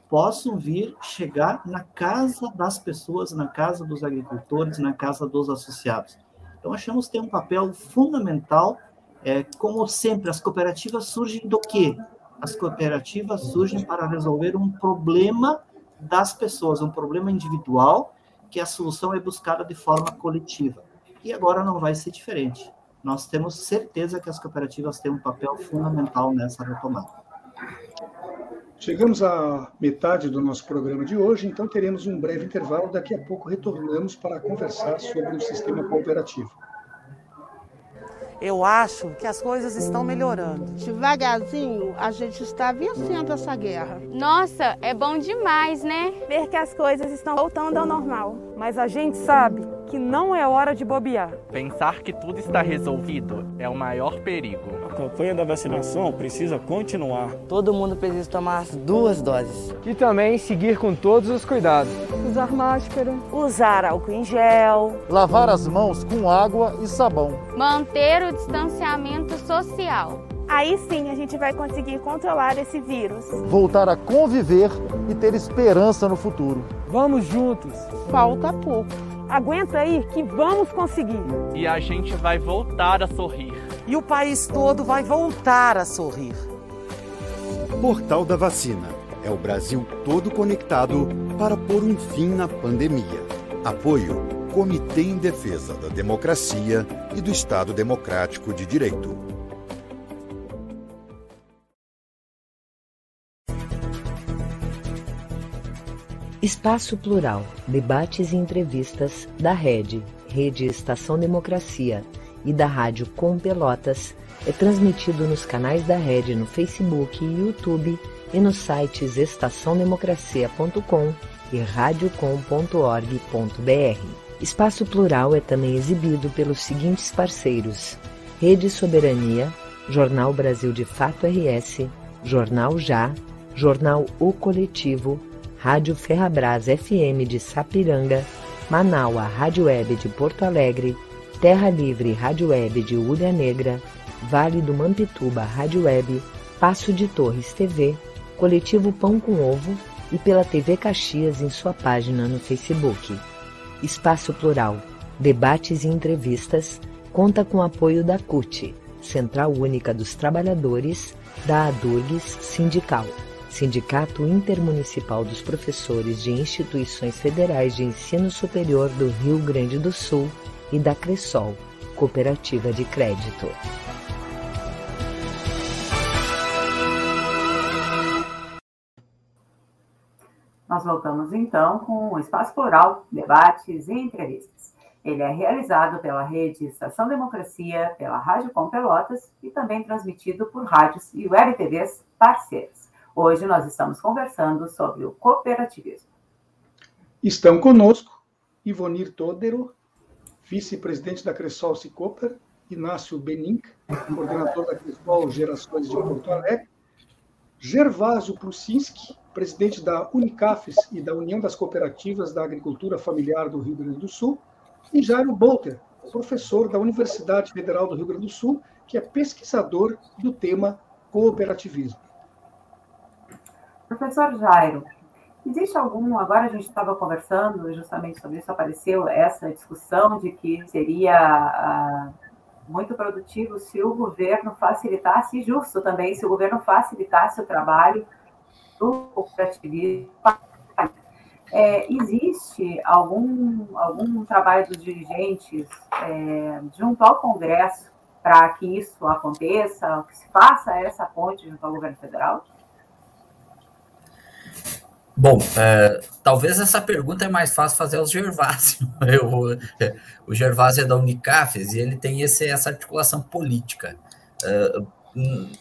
possam vir chegar na casa das pessoas, na casa dos agricultores, na casa dos associados. Então, achamos que tem um papel fundamental. É, como sempre, as cooperativas surgem do quê? As cooperativas surgem para resolver um problema das pessoas, um problema individual, que a solução é buscada de forma coletiva. E agora não vai ser diferente. Nós temos certeza que as cooperativas têm um papel fundamental nessa retomada. Chegamos à metade do nosso programa de hoje, então teremos um breve intervalo. Daqui a pouco retornamos para conversar sobre o sistema cooperativo eu acho que as coisas estão melhorando. Devagarzinho, a gente está vencendo essa guerra. Nossa, é bom demais, né? Ver que as coisas estão voltando ao normal. Mas a gente sabe que não é hora de bobear. Pensar que tudo está resolvido é o maior perigo. A campanha da vacinação precisa continuar. Todo mundo precisa tomar as duas doses. E também seguir com todos os cuidados. Usar máscara. Usar álcool em gel. Lavar as mãos com água e sabão. Manter o distanciamento social. Aí sim a gente vai conseguir controlar esse vírus. Voltar a conviver e ter esperança no futuro. Vamos juntos. Falta pouco. Aguenta aí que vamos conseguir. E a gente vai voltar a sorrir. E o país todo vai voltar a sorrir. Portal da Vacina. É o Brasil todo conectado para pôr um fim na pandemia. Apoio Comitê em Defesa da Democracia e do Estado Democrático de Direito. Espaço Plural, debates e entrevistas da Rede, Rede Estação Democracia e da Rádio Com Pelotas é transmitido nos canais da Rede no Facebook e YouTube e nos sites estaçãodemocracia.com e radiocom.org.br. Espaço Plural é também exibido pelos seguintes parceiros: Rede Soberania, Jornal Brasil de Fato RS, Jornal Já, Jornal O Coletivo, Rádio Ferrabras FM de Sapiranga, Manaua Rádio Web de Porto Alegre, Terra Livre Rádio Web de Ulha Negra, Vale do Mampituba Rádio Web, Passo de Torres TV, Coletivo Pão com Ovo e pela TV Caxias em sua página no Facebook. Espaço Plural, debates e entrevistas, conta com apoio da CUT, Central Única dos Trabalhadores, da ADURGS Sindical. Sindicato Intermunicipal dos Professores de Instituições Federais de Ensino Superior do Rio Grande do Sul e da Cressol, Cooperativa de Crédito. Nós voltamos então com o Espaço Plural, debates e entrevistas. Ele é realizado pela rede Estação Democracia, pela Rádio Com Pelotas e também transmitido por rádios e web TVs parceiras. Hoje nós estamos conversando sobre o cooperativismo. Estão conosco Ivonir Todero, vice-presidente da Cressol Cicoper, Inácio Benink, coordenador da Cressol Gerações de Porto Alegre, Gervásio Prusinski, presidente da Unicafes e da União das Cooperativas da Agricultura Familiar do Rio Grande do Sul, e Jairo Bolter, professor da Universidade Federal do Rio Grande do Sul, que é pesquisador do tema cooperativismo. Professor Jairo, existe algum, agora a gente estava conversando justamente sobre isso, apareceu essa discussão de que seria ah, muito produtivo se o governo facilitasse, justo também, se o governo facilitasse o trabalho do cooperativismo. É, existe algum, algum trabalho dos dirigentes é, junto ao Congresso para que isso aconteça, que se faça essa ponte junto ao governo federal? Bom, é, talvez essa pergunta é mais fácil fazer aos Gervásio. Eu, o Gervásio é da Unicafes e ele tem esse, essa articulação política. É,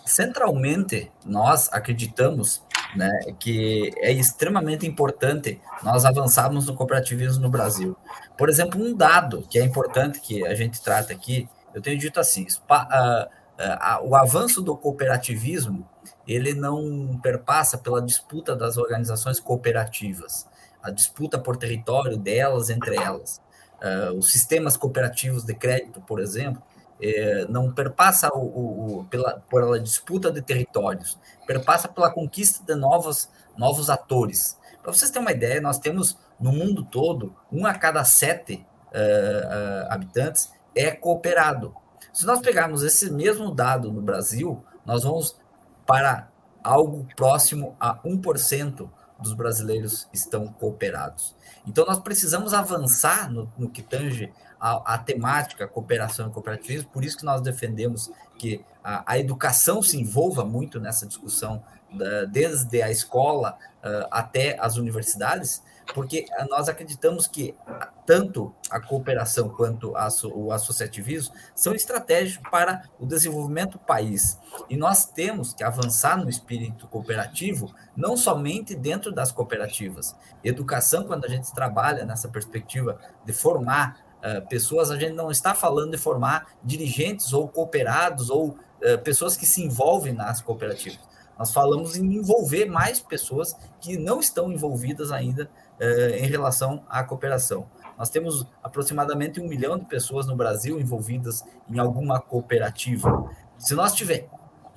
centralmente, nós acreditamos né, que é extremamente importante nós avançarmos no cooperativismo no Brasil. Por exemplo, um dado que é importante que a gente trata aqui, eu tenho dito assim, uh, uh, o avanço do cooperativismo ele não perpassa pela disputa das organizações cooperativas, a disputa por território delas entre elas. Uh, os sistemas cooperativos de crédito, por exemplo, eh, não perpassa o, o, o, pela, pela disputa de territórios, perpassa pela conquista de novos, novos atores. Para vocês terem uma ideia, nós temos no mundo todo, um a cada sete uh, uh, habitantes é cooperado. Se nós pegarmos esse mesmo dado no Brasil, nós vamos para algo próximo a 1% dos brasileiros estão cooperados. Então, nós precisamos avançar no, no que tange a, a, temática cooperação e cooperativismo, por isso que nós defendemos que a, a educação se envolva muito nessa discussão, da, desde a escola uh, até as universidades, porque nós acreditamos que tanto a cooperação quanto o associativismo são estratégicos para o desenvolvimento do país. E nós temos que avançar no espírito cooperativo, não somente dentro das cooperativas. Educação, quando a gente trabalha nessa perspectiva de formar uh, pessoas, a gente não está falando de formar dirigentes ou cooperados ou uh, pessoas que se envolvem nas cooperativas. Nós falamos em envolver mais pessoas que não estão envolvidas ainda eh, em relação à cooperação. Nós temos aproximadamente um milhão de pessoas no Brasil envolvidas em alguma cooperativa. Se nós tiver,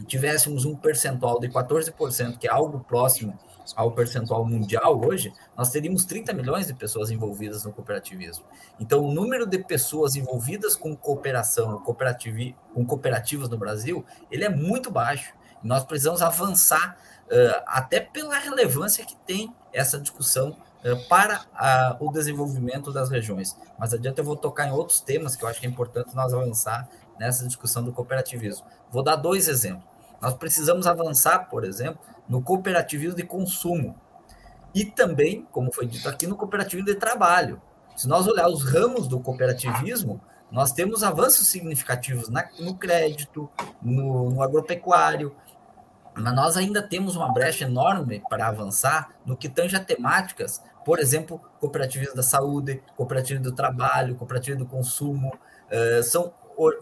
tivéssemos um percentual de 14%, que é algo próximo ao percentual mundial hoje, nós teríamos 30 milhões de pessoas envolvidas no cooperativismo. Então, o número de pessoas envolvidas com cooperação, com cooperativas no Brasil, ele é muito baixo. Nós precisamos avançar, uh, até pela relevância que tem essa discussão para a, o desenvolvimento das regiões. Mas adiante eu vou tocar em outros temas que eu acho que é importante nós avançar nessa discussão do cooperativismo. Vou dar dois exemplos. Nós precisamos avançar, por exemplo, no cooperativismo de consumo e também, como foi dito aqui, no cooperativismo de trabalho. Se nós olhar os ramos do cooperativismo, nós temos avanços significativos na, no crédito, no, no agropecuário, mas nós ainda temos uma brecha enorme para avançar no que tange a temáticas, por exemplo, cooperativismo da saúde, cooperativismo do trabalho, cooperativismo do consumo, uh, são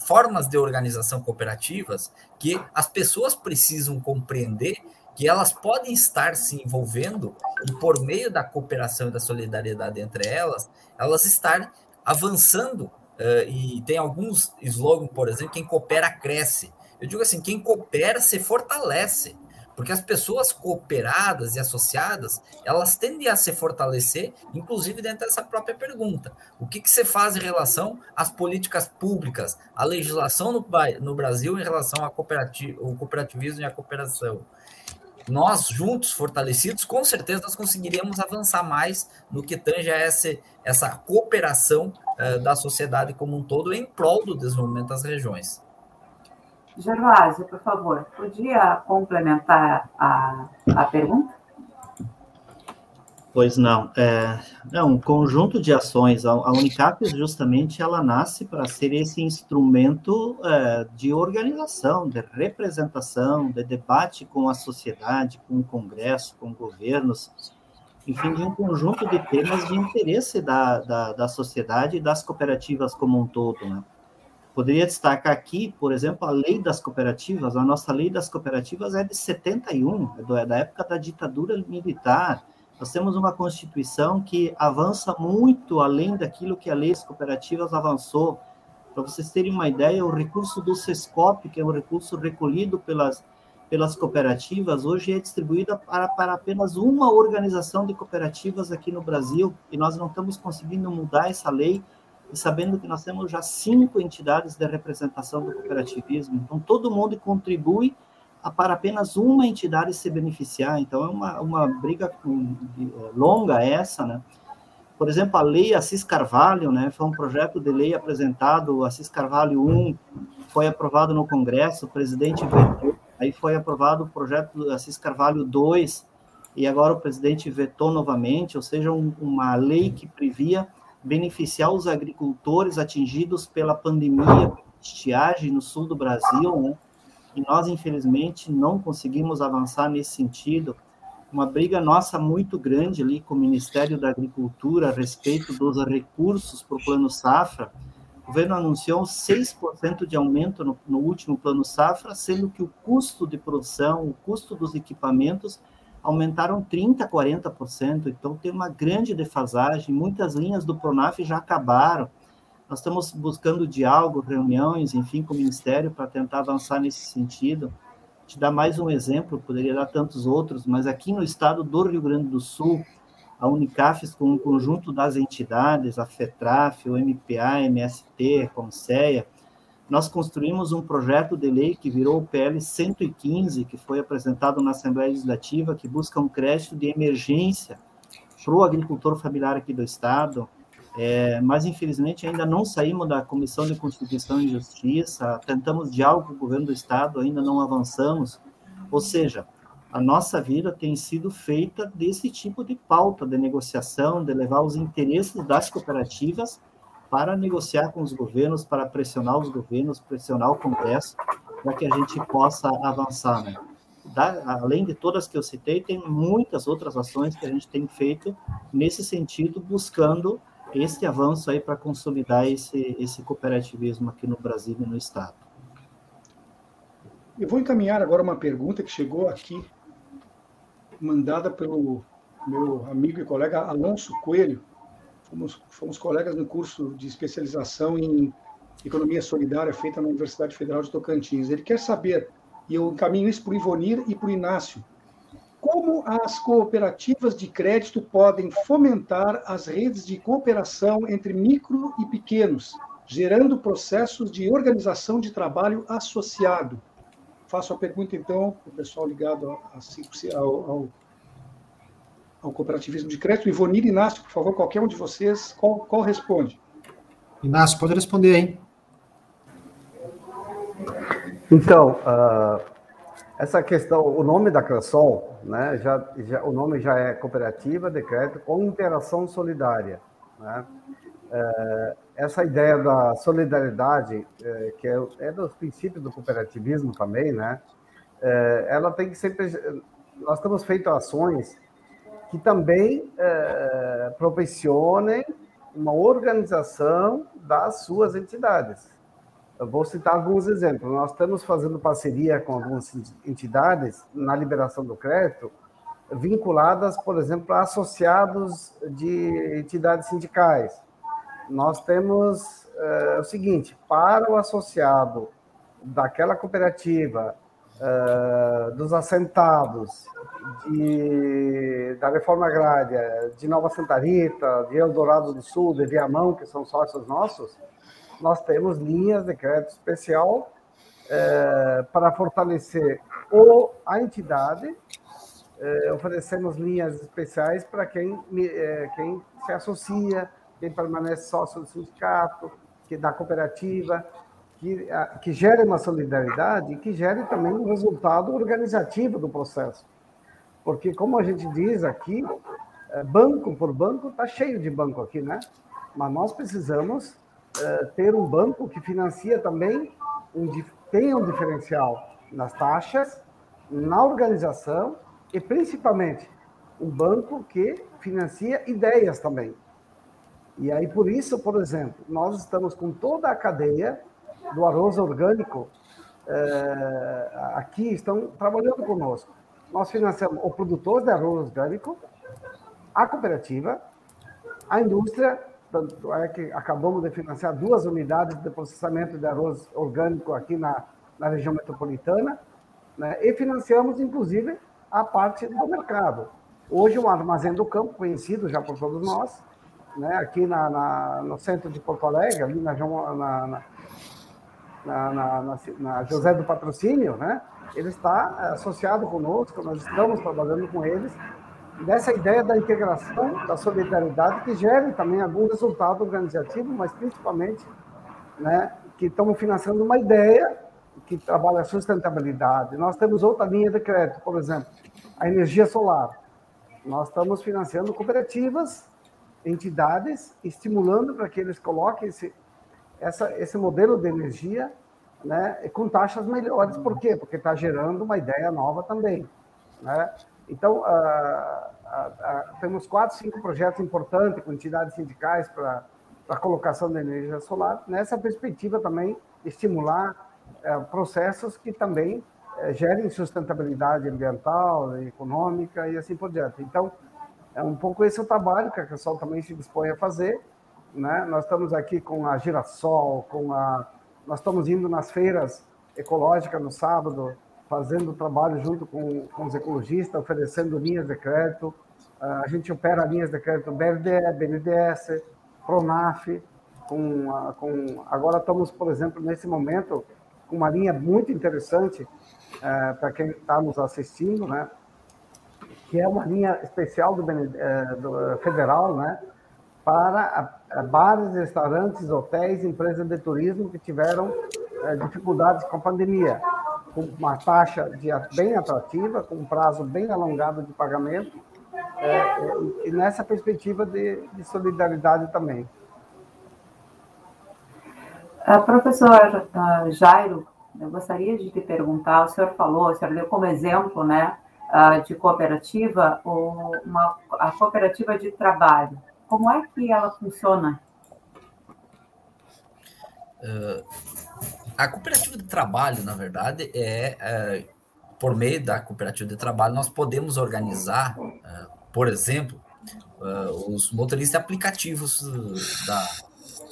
formas de organização cooperativas que as pessoas precisam compreender que elas podem estar se envolvendo e por meio da cooperação e da solidariedade entre elas, elas estar avançando uh, e tem alguns slogans, por exemplo, quem coopera cresce. Eu digo assim, quem coopera se fortalece, porque as pessoas cooperadas e associadas, elas tendem a se fortalecer, inclusive dentro dessa própria pergunta. O que, que você faz em relação às políticas públicas, à legislação no, no Brasil em relação ao cooperativismo e à cooperação? Nós, juntos, fortalecidos, com certeza nós conseguiríamos avançar mais no que tange a essa, essa cooperação uh, da sociedade como um todo em prol do desenvolvimento das regiões. Gervásio, por favor, podia complementar a, a pergunta? Pois não. É, é um conjunto de ações. A, a Unicap, justamente, ela nasce para ser esse instrumento é, de organização, de representação, de debate com a sociedade, com o Congresso, com governos, enfim, de um conjunto de temas de interesse da, da, da sociedade e das cooperativas como um todo, né? Poderia destacar aqui, por exemplo, a lei das cooperativas. A nossa lei das cooperativas é de 71, é da época da ditadura militar. Nós temos uma Constituição que avança muito além daquilo que a lei das cooperativas avançou. Para vocês terem uma ideia, o recurso do SESCOP, que é um recurso recolhido pelas, pelas cooperativas hoje é distribuída para, para apenas uma organização de cooperativas aqui no Brasil, e nós não estamos conseguindo mudar essa lei, e sabendo que nós temos já cinco entidades de representação do cooperativismo. Então, todo mundo contribui para apenas uma entidade se beneficiar. Então, é uma, uma briga longa essa, né? Por exemplo, a lei Assis Carvalho, né, foi um projeto de lei apresentado, Assis Carvalho 1, foi aprovado no Congresso, o presidente vetou, aí foi aprovado o projeto Assis Carvalho 2, e agora o presidente vetou novamente, ou seja, um, uma lei que previa beneficiar os agricultores atingidos pela pandemia, estiagem no sul do Brasil, né? E nós, infelizmente, não conseguimos avançar nesse sentido uma briga nossa muito grande ali com o Ministério da Agricultura a respeito dos recursos para o Plano Safra. O governo anunciou 6% de aumento no, no, último Plano Safra, sendo que o custo de produção, o custo dos equipamentos aumentaram 30%, 40%. Então, tem uma grande defasagem. Muitas linhas do Pronaf já acabaram. Nós estamos buscando diálogo, reuniões, enfim, com o Ministério para tentar avançar nesse sentido te dar mais um exemplo, poderia dar tantos outros, mas aqui no estado do Rio Grande do Sul, a Unicafes, com um conjunto das entidades, a FETRAF, o MPA, MST, a Conceia, nós construímos um projeto de lei que virou o PL 115, que foi apresentado na Assembleia Legislativa, que busca um crédito de emergência para o agricultor familiar aqui do Estado, é, mas, infelizmente, ainda não saímos da Comissão de Constituição e Justiça, tentamos diálogo com o governo do Estado, ainda não avançamos. Ou seja, a nossa vida tem sido feita desse tipo de pauta de negociação, de levar os interesses das cooperativas para negociar com os governos, para pressionar os governos, pressionar o Congresso, para que a gente possa avançar. Né? Da, além de todas que eu citei, tem muitas outras ações que a gente tem feito nesse sentido, buscando esse avanço aí para consolidar esse, esse cooperativismo aqui no Brasil e no Estado. Eu vou encaminhar agora uma pergunta que chegou aqui, mandada pelo meu amigo e colega Alonso Coelho. Fomos, fomos colegas no curso de especialização em Economia Solidária feita na Universidade Federal de Tocantins. Ele quer saber, e eu encaminho isso para o Ivonir e para o Inácio, como as cooperativas de crédito podem fomentar as redes de cooperação entre micro e pequenos, gerando processos de organização de trabalho associado? Faço a pergunta, então, para o pessoal ligado ao, ao, ao, cooperativismo de crédito. Ivonir Inácio, por favor, qualquer um de vocês, qual, qual responde? Inácio, pode responder, hein? Então, uh, essa questão, o nome da Crasol, né, já, já, o nome já é Cooperativa de Crédito com Interação Solidária. Né? É, essa ideia da solidariedade, é, que é, é dos princípios do cooperativismo também, né? É, ela tem que sempre. Nós temos feito ações que também é, proporcionem uma organização das suas entidades. Eu vou citar alguns exemplos. Nós estamos fazendo parceria com algumas entidades na liberação do crédito, vinculadas, por exemplo, a associados de entidades sindicais. Nós temos é, o seguinte: para o associado daquela cooperativa, é, dos assentados, de, da reforma agrária, de Nova Santa Rita, de Eldorado do Sul, de Viamão, que são sócios nossos, nós temos linhas de crédito especial é, para fortalecer o, a entidade, é, oferecemos linhas especiais para quem, quem se associa, quem permanece sócio do sindicato, que da cooperativa, que, que gere uma solidariedade e que gere também um resultado organizativo do processo. Porque, como a gente diz aqui, é, banco por banco, está cheio de banco aqui, né? Mas nós precisamos eh, ter um banco que financia também, um, tem um diferencial nas taxas, na organização e principalmente um banco que financia ideias também. E aí, por isso, por exemplo, nós estamos com toda a cadeia do arroz orgânico é, aqui, estão trabalhando conosco. Nós financiamos o produtor de arroz orgânico, a cooperativa, a indústria tanto é que acabamos de financiar duas unidades de processamento de arroz orgânico aqui na, na região metropolitana, né? e financiamos, inclusive, a parte do mercado. Hoje, o Armazém do Campo, conhecido já por todos nós, né? aqui na, na no centro de Porto Alegre, ali na, na, na, na José do Patrocínio, né? ele está é, associado conosco, nós estamos trabalhando com eles, nessa ideia da integração, da solidariedade, que gere também algum resultado organizativo, mas principalmente né, que estamos financiando uma ideia que trabalha a sustentabilidade. Nós temos outra linha de crédito, por exemplo, a energia solar. Nós estamos financiando cooperativas, entidades, estimulando para que eles coloquem esse, essa, esse modelo de energia né, com taxas melhores. Por quê? Porque está gerando uma ideia nova também. Né? Então, temos quatro, cinco projetos importantes com entidades sindicais para a colocação da energia solar, nessa perspectiva também estimular eh, processos que também eh, gerem sustentabilidade ambiental, econômica e assim por diante. Então, é um pouco esse o trabalho que a Cressol também se dispõe a fazer. Né? Nós estamos aqui com a Girassol, com a nós estamos indo nas feiras ecológicas no sábado, fazendo trabalho junto com, com os ecologistas, oferecendo linhas de crédito. Uh, a gente opera linhas de crédito BRDE, BNDES, Pronaf. Com, com, agora estamos, por exemplo, nesse momento, com uma linha muito interessante uh, para quem está nos assistindo, né? que é uma linha especial do, eh, do federal, né? Para bares, restaurantes, hotéis, empresas de turismo que tiveram é, dificuldades com a pandemia, com uma taxa de, bem atrativa, com um prazo bem alongado de pagamento, é, e nessa perspectiva de, de solidariedade também. Uh, professor uh, Jairo, eu gostaria de te perguntar, o senhor falou, o senhor deu como exemplo, né, uh, de cooperativa, uma, a cooperativa de trabalho. Como é que ela funciona? Uh, a cooperativa de trabalho, na verdade, é, é, por meio da cooperativa de trabalho, nós podemos organizar, uh, por exemplo, uh, os motoristas aplicativos da,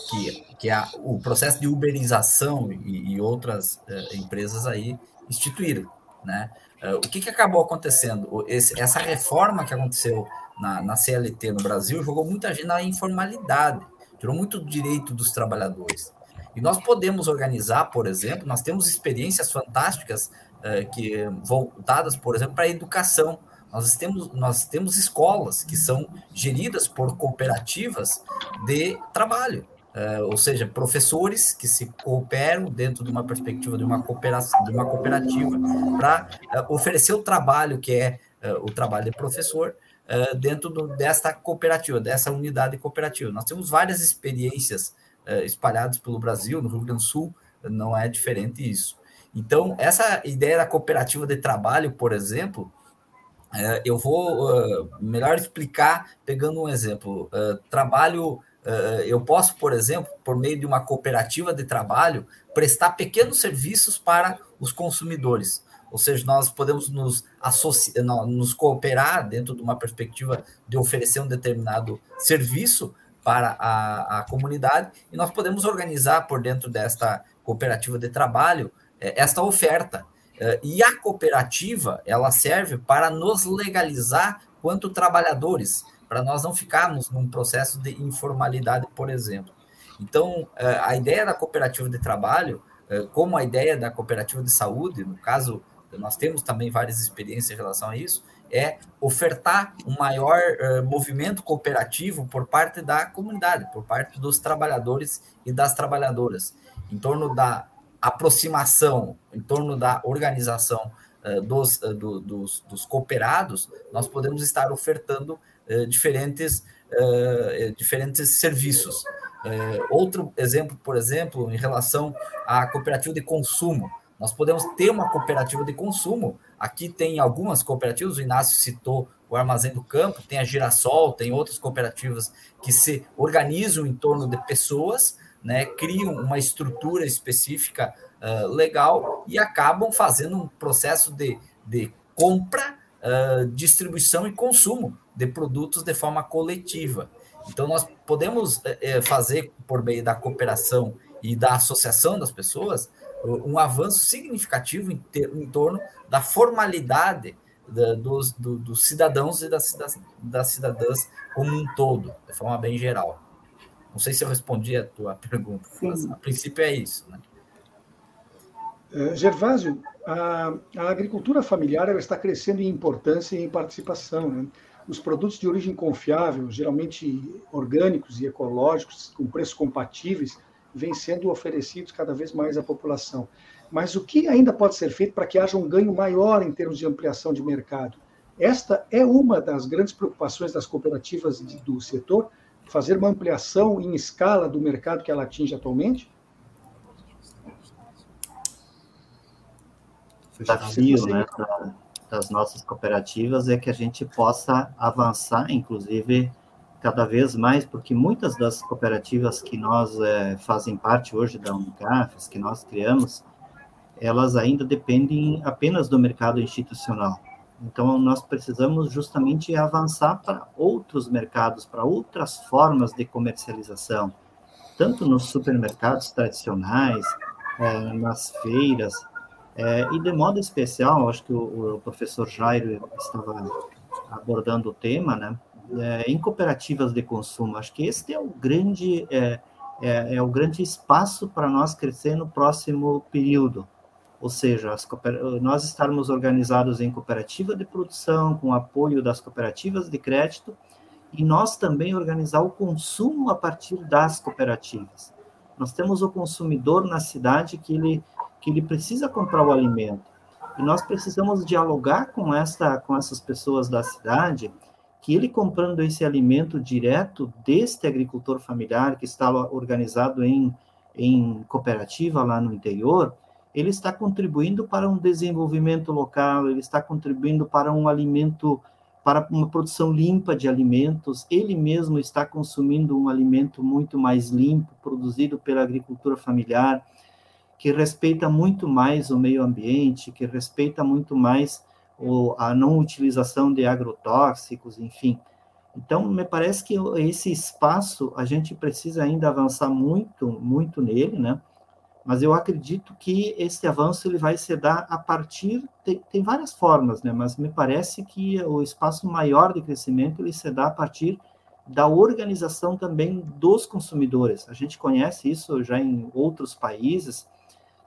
que, que é o processo de uberização e, e outras empresas aí instituíram, né? o que, que acabou acontecendo? Esse, essa reforma que aconteceu na, na CLT no Brasil jogou muita gente na informalidade, tirou muito direito dos trabalhadores. E nós podemos organizar, por exemplo, nós temos experiências fantásticas uh, que voltadas, por exemplo, para a educação. Nós temos, nós temos escolas que são geridas por cooperativas de trabalho, uh, ou seja, professores que se cooperam dentro de uma perspectiva de uma cooperação, de uma cooperativa para uh, oferecer o trabalho que é o trabalho de professor uh, dentro do, desta cooperativa, dessa unidade cooperativa. Nós temos várias experiências uh, espalhadas pelo Brasil, no Rio Grande do Sul, não é diferente isso. Então, essa ideia da cooperativa de trabalho, por exemplo, uh, eu vou melhor explicar pegando um exemplo. trabalho, eu posso, por exemplo, por meio de uma cooperativa de trabalho, prestar pequenos serviços para os consumidores. Ou seja, nós podemos nos, associar, nos cooperar dentro de uma perspectiva de oferecer um determinado serviço para a, a comunidade e nós podemos organizar por dentro desta cooperativa de trabalho é, esta oferta. É, e a cooperativa, ela serve para nos legalizar quanto trabalhadores, para nós não ficarmos num processo de informalidade, por exemplo. Então, é, a ideia da cooperativa de trabalho, como a ideia da cooperativa de saúde, no caso nós temos também várias experiências em relação a isso, é ofertar um maior uh, movimento cooperativo por parte da comunidade, por parte dos trabalhadores e das trabalhadoras, em torno da aproximação, em torno da organização uh, dos, uh, do, dos, dos, cooperados, nós podemos estar ofertando diferentes, diferentes serviços. outro exemplo, por exemplo, em relação à cooperativa de consumo, nós podemos ter uma cooperativa de consumo. Aqui tem algumas cooperativas, o Inácio citou o Armazém do Campo, tem a Girassol, tem outras cooperativas que se organizam em torno de pessoas, né, criam uma estrutura específica uh, legal e acabam fazendo um processo de, de compra, uh, distribuição e consumo de produtos de forma coletiva. Então, nós podemos uh, fazer, por meio da cooperação e da associação das pessoas, um avanço significativo em, ter, em torno da formalidade da, dos, do, dos cidadãos e das, das, das, cidadãs como um todo, de forma bem geral. Não sei se eu respondi a tua pergunta, Sim. mas a princípio é isso. Né? Uh, Gervásio, a, a, agricultura familiar ela está crescendo em importância e em participação. Né? Os produtos de origem confiável, geralmente orgânicos e ecológicos, com preços compatíveis, vêm sendo oferecidos cada vez mais à população. Mas o que ainda pode ser feito para que haja um ganho maior em termos de ampliação de mercado? Esta é uma das grandes preocupações das cooperativas do setor, fazer uma ampliação em escala do mercado que ela atinge atualmente? O desafio né, das nossas cooperativas é que a gente possa avançar, inclusive, cada vez mais, porque muitas das cooperativas que nós é, fazem parte hoje da Unicafes, que nós criamos, elas ainda dependem apenas do mercado institucional. Então, nós precisamos justamente avançar para outros mercados, para outras formas de comercialização, tanto nos supermercados tradicionais, é, nas feiras, é, e de modo especial, acho que o, o professor Jairo estava abordando o tema, né? É, em cooperativas de consumo. Acho que este é o grande, é, é, é o grande espaço para nós crescer no próximo período. Ou seja, nós estarmos organizados em cooperativa de produção, com apoio das cooperativas de crédito, e nós também organizar o consumo a partir das cooperativas. Nós temos o consumidor na cidade que ele, que ele precisa comprar o alimento. E nós precisamos dialogar com, essa, com essas pessoas da cidade que ele comprando esse alimento direto deste agricultor familiar que está organizado em, em cooperativa lá no interior, ele está contribuindo para um desenvolvimento local, ele está contribuindo para um alimento, para uma produção limpa de alimentos, ele mesmo está consumindo um alimento muito mais limpo, produzido pela agricultura familiar, que respeita muito mais o meio ambiente, que respeita muito mais ou a não utilização de agrotóxicos, enfim. Então, me parece que esse espaço a gente precisa ainda avançar muito, muito nele, né? Mas eu acredito que esse avanço ele vai se dar a partir tem, tem várias formas, né? Mas me parece que o espaço maior de crescimento ele se dá a partir da organização também dos consumidores. A gente conhece isso já em outros países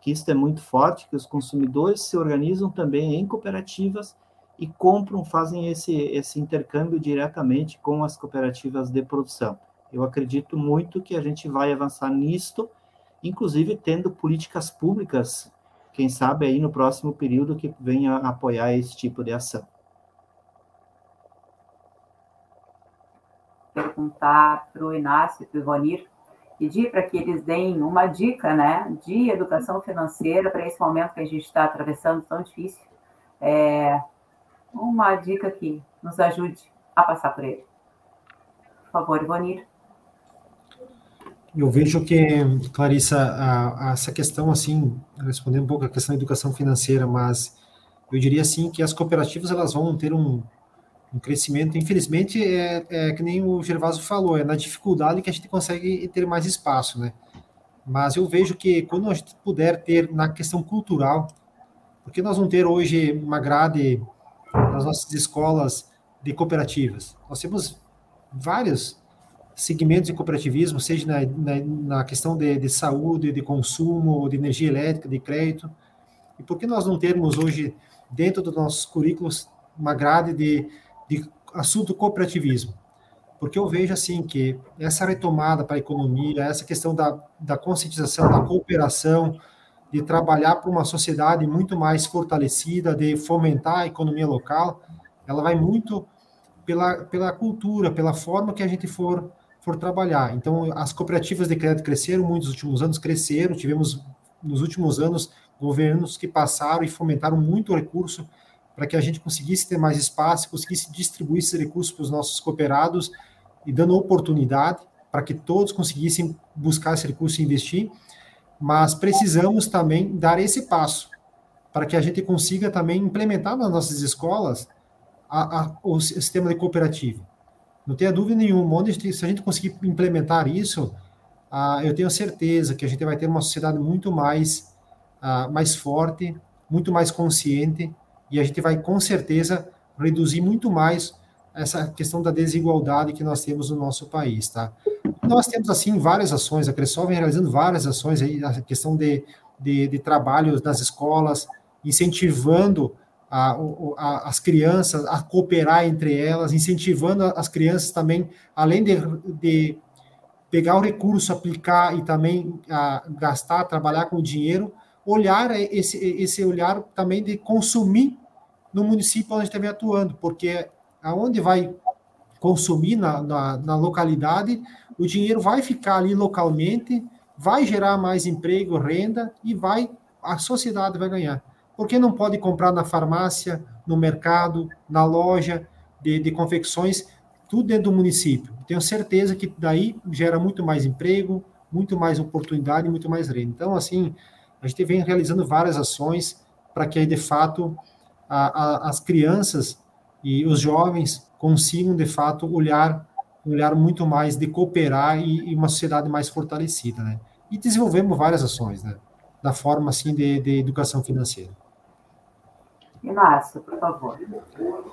que isso é muito forte, que os consumidores se organizam também em cooperativas e compram, fazem esse, esse intercâmbio diretamente com as cooperativas de produção. Eu acredito muito que a gente vai avançar nisto, inclusive tendo políticas públicas, quem sabe aí no próximo período que venha apoiar esse tipo de ação. Perguntar para o Inácio, para o Ivonir, pedir para que eles deem uma dica né, de educação financeira para esse momento que a gente está atravessando tão difícil. É, uma dica que nos ajude a passar por ele. Por favor, Ivonir. Eu vejo que, Clarissa, a, a, essa questão, assim, respondendo um pouco a questão da educação financeira, mas eu diria, assim, que as cooperativas, elas vão ter um, um crescimento, infelizmente, é, é que nem o Gervaso falou, é na dificuldade que a gente consegue ter mais espaço, né? Mas eu vejo que quando a gente puder ter na questão cultural, porque nós vamos ter hoje uma grade nas nossas escolas de cooperativas. Nós temos vários segmentos de cooperativismo, seja na, na, na questão de, de, saúde, de consumo, de energia elétrica, de crédito. E por que nós não termos hoje, dentro dos nossos currículos, uma grade de de assunto cooperativismo, porque eu vejo assim que essa retomada para a economia, essa questão da, da conscientização, da cooperação, de trabalhar para uma sociedade muito mais fortalecida, de fomentar a economia local, ela vai muito pela, pela cultura, pela forma que a gente for, for trabalhar. Então, as cooperativas de crédito cresceram muito nos últimos anos, cresceram, tivemos nos últimos anos governos que passaram e fomentaram muito o recurso para que a gente conseguisse ter mais espaço, conseguisse distribuir esses recursos para os nossos cooperados e dando oportunidade para que todos conseguissem buscar esse recurso e investir, mas precisamos também dar esse passo para que a gente consiga também implementar nas nossas escolas a, a, o sistema de cooperativa. Não tenha dúvida nenhuma, onde se a gente conseguir implementar isso, ah, eu tenho certeza que a gente vai ter uma sociedade muito mais uh, mais forte, muito mais consciente, e a gente vai, com certeza, reduzir muito mais essa questão da desigualdade que nós temos no nosso país, tá? Nós temos, assim, várias ações, a Cressol vem realizando várias ações aí, a questão de, de, de trabalho nas escolas, incentivando a, a, as crianças a cooperar entre elas, incentivando as crianças também, além de, de pegar o recurso, aplicar e também a, gastar, trabalhar com o dinheiro, olhar esse, esse olhar também de consumir no município onde estiver atuando, porque aonde vai consumir na, na, na, localidade, o dinheiro vai ficar ali localmente, vai gerar mais emprego, renda e vai a sociedade vai ganhar. Porque não pode comprar na farmácia, no mercado, na loja de, de confecções, tudo dentro do município. Tenho certeza que daí gera muito mais emprego, muito mais oportunidade, muito mais renda. Então, assim, a gente vem realizando várias ações para que aí, de fato, a, a, as crianças e os jovens consigam, de fato, olhar olhar muito mais de cooperar e, e, uma sociedade mais fortalecida, né? E desenvolvemos várias ações, né? Da forma, assim, de, de educação financeira. Inácio, por favor.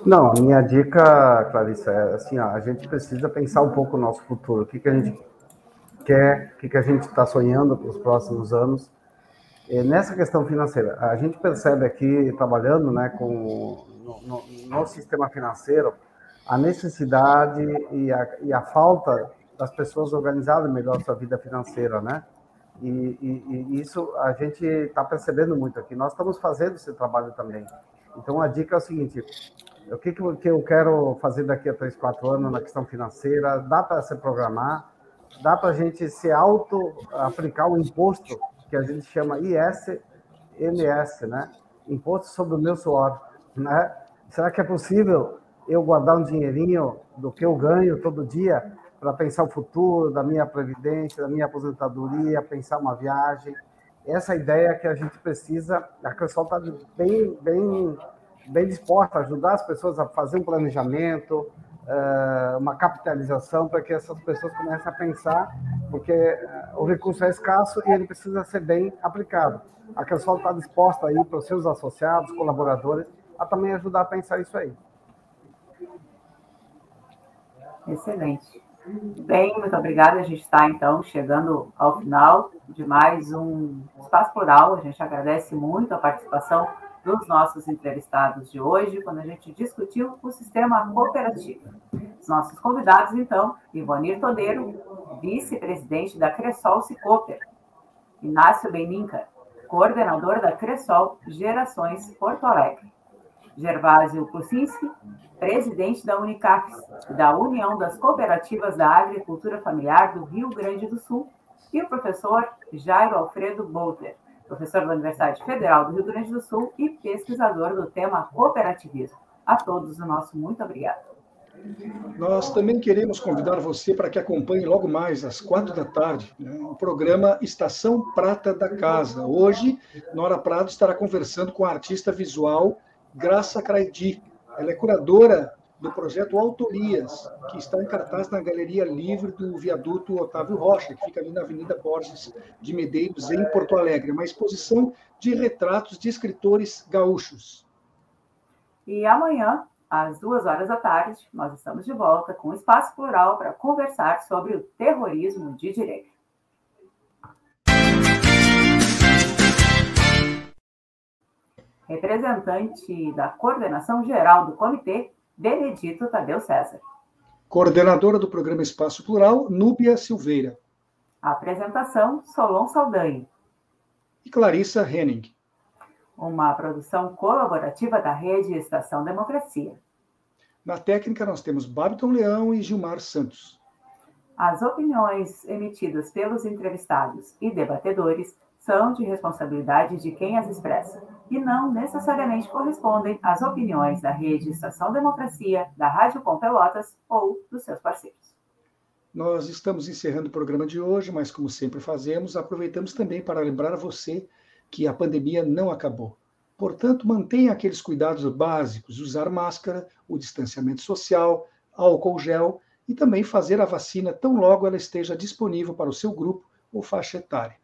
Não, a minha dica, Clarissa, é assim, ó, a gente precisa pensar um pouco o nosso futuro, o que, que a gente quer, o que, que a gente está sonhando para os próximos anos. E nessa questão financeira, a gente percebe aqui, trabalhando né, com, no, no, no sistema financeiro, a necessidade e a, e a falta das pessoas organizarem melhor sua vida financeira, né? E, e, e isso a gente está percebendo muito aqui. Nós estamos fazendo esse trabalho também. Então, a dica é o seguinte: o que, que eu quero fazer daqui a três, quatro anos na questão financeira? Dá para se programar? Dá para a gente se auto-aplicar o imposto que a gente chama ISMS, né? Imposto sobre o meu suor, né? Será que é possível eu guardar um dinheirinho do que eu ganho todo dia para pensar o futuro da minha previdência, da minha aposentadoria, pensar uma viagem? essa ideia que a gente precisa, a Cressol está bem, bem, bem disposta a ajudar as pessoas a fazer um planejamento, eh, uma capitalização para que essas pessoas comecem a pensar, porque eh, o recurso é escasso e ele precisa ser bem aplicado. A Cressol está disposta aí para os seus associados, colaboradores, a também ajudar a pensar isso aí. Excelente. Bem, muito obrigada. A gente está, então, chegando ao final de mais um Espaço Plural. A gente agradece muito a participação dos nossos entrevistados de hoje, quando a gente discutiu o sistema cooperativo. Os nossos convidados, então, Ivonir Todeiro, vice-presidente da Cressol Cicoper, Inácio Beninca, coordenador da Cressol Gerações Porto Alegre, Gervásio Kucinski, presidente da Unicafes, da União das Cooperativas da Agricultura Familiar do Rio Grande do Sul, e o professor Jairo Alfredo Bolter, professor da Universidade Federal do Rio Grande do Sul e pesquisador do tema cooperativismo. A todos o nosso muito obrigado. Nós também queremos convidar você para que acompanhe logo mais, às quatro da tarde, né, o programa Estação Prata da Casa. Hoje, Nora Prado estará conversando com a artista visual Graça Craidi. Ela é curadora do projeto Autorias, que está em cartaz na Galeria Livre do Viaduto Otávio Rocha, que fica ali na Avenida Borges de Medeiros, em Porto Alegre. Uma exposição de retratos de escritores gaúchos. E amanhã, às duas horas da tarde, nós estamos de volta com o Espaço Plural para conversar sobre o terrorismo de direita. representante da coordenação geral do comitê, Benedito Tadeu César. Coordenadora do programa Espaço Plural, Núbia Silveira. Apresentação, Solon Saldanha. E Clarissa Henning. Uma produção colaborativa da Rede Estação Democracia. Na técnica, nós temos Babiton Leão e Gilmar Santos. As opiniões emitidas pelos entrevistados e debatedores são de responsabilidade de quem as expressa e não necessariamente correspondem às opiniões da Rede Estação Democracia, da Rádio Com Pelotas ou dos seus parceiros. Nós estamos encerrando o programa de hoje, mas como sempre fazemos, aproveitamos também para lembrar a você que a pandemia não acabou. Portanto, mantenha aqueles cuidados básicos, usar máscara, o distanciamento social, álcool gel e também fazer a vacina tão logo ela esteja disponível para o seu grupo ou faixa etária.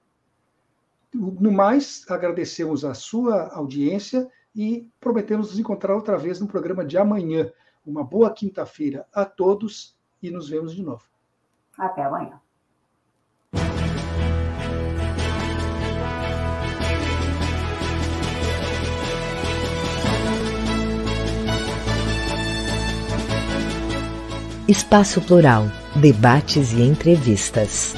No mais, agradecemos a sua audiência e prometemos nos encontrar outra vez no programa de amanhã. Uma boa quinta-feira a todos e nos vemos de novo. Até amanhã. Espaço Plural, debates e entrevistas.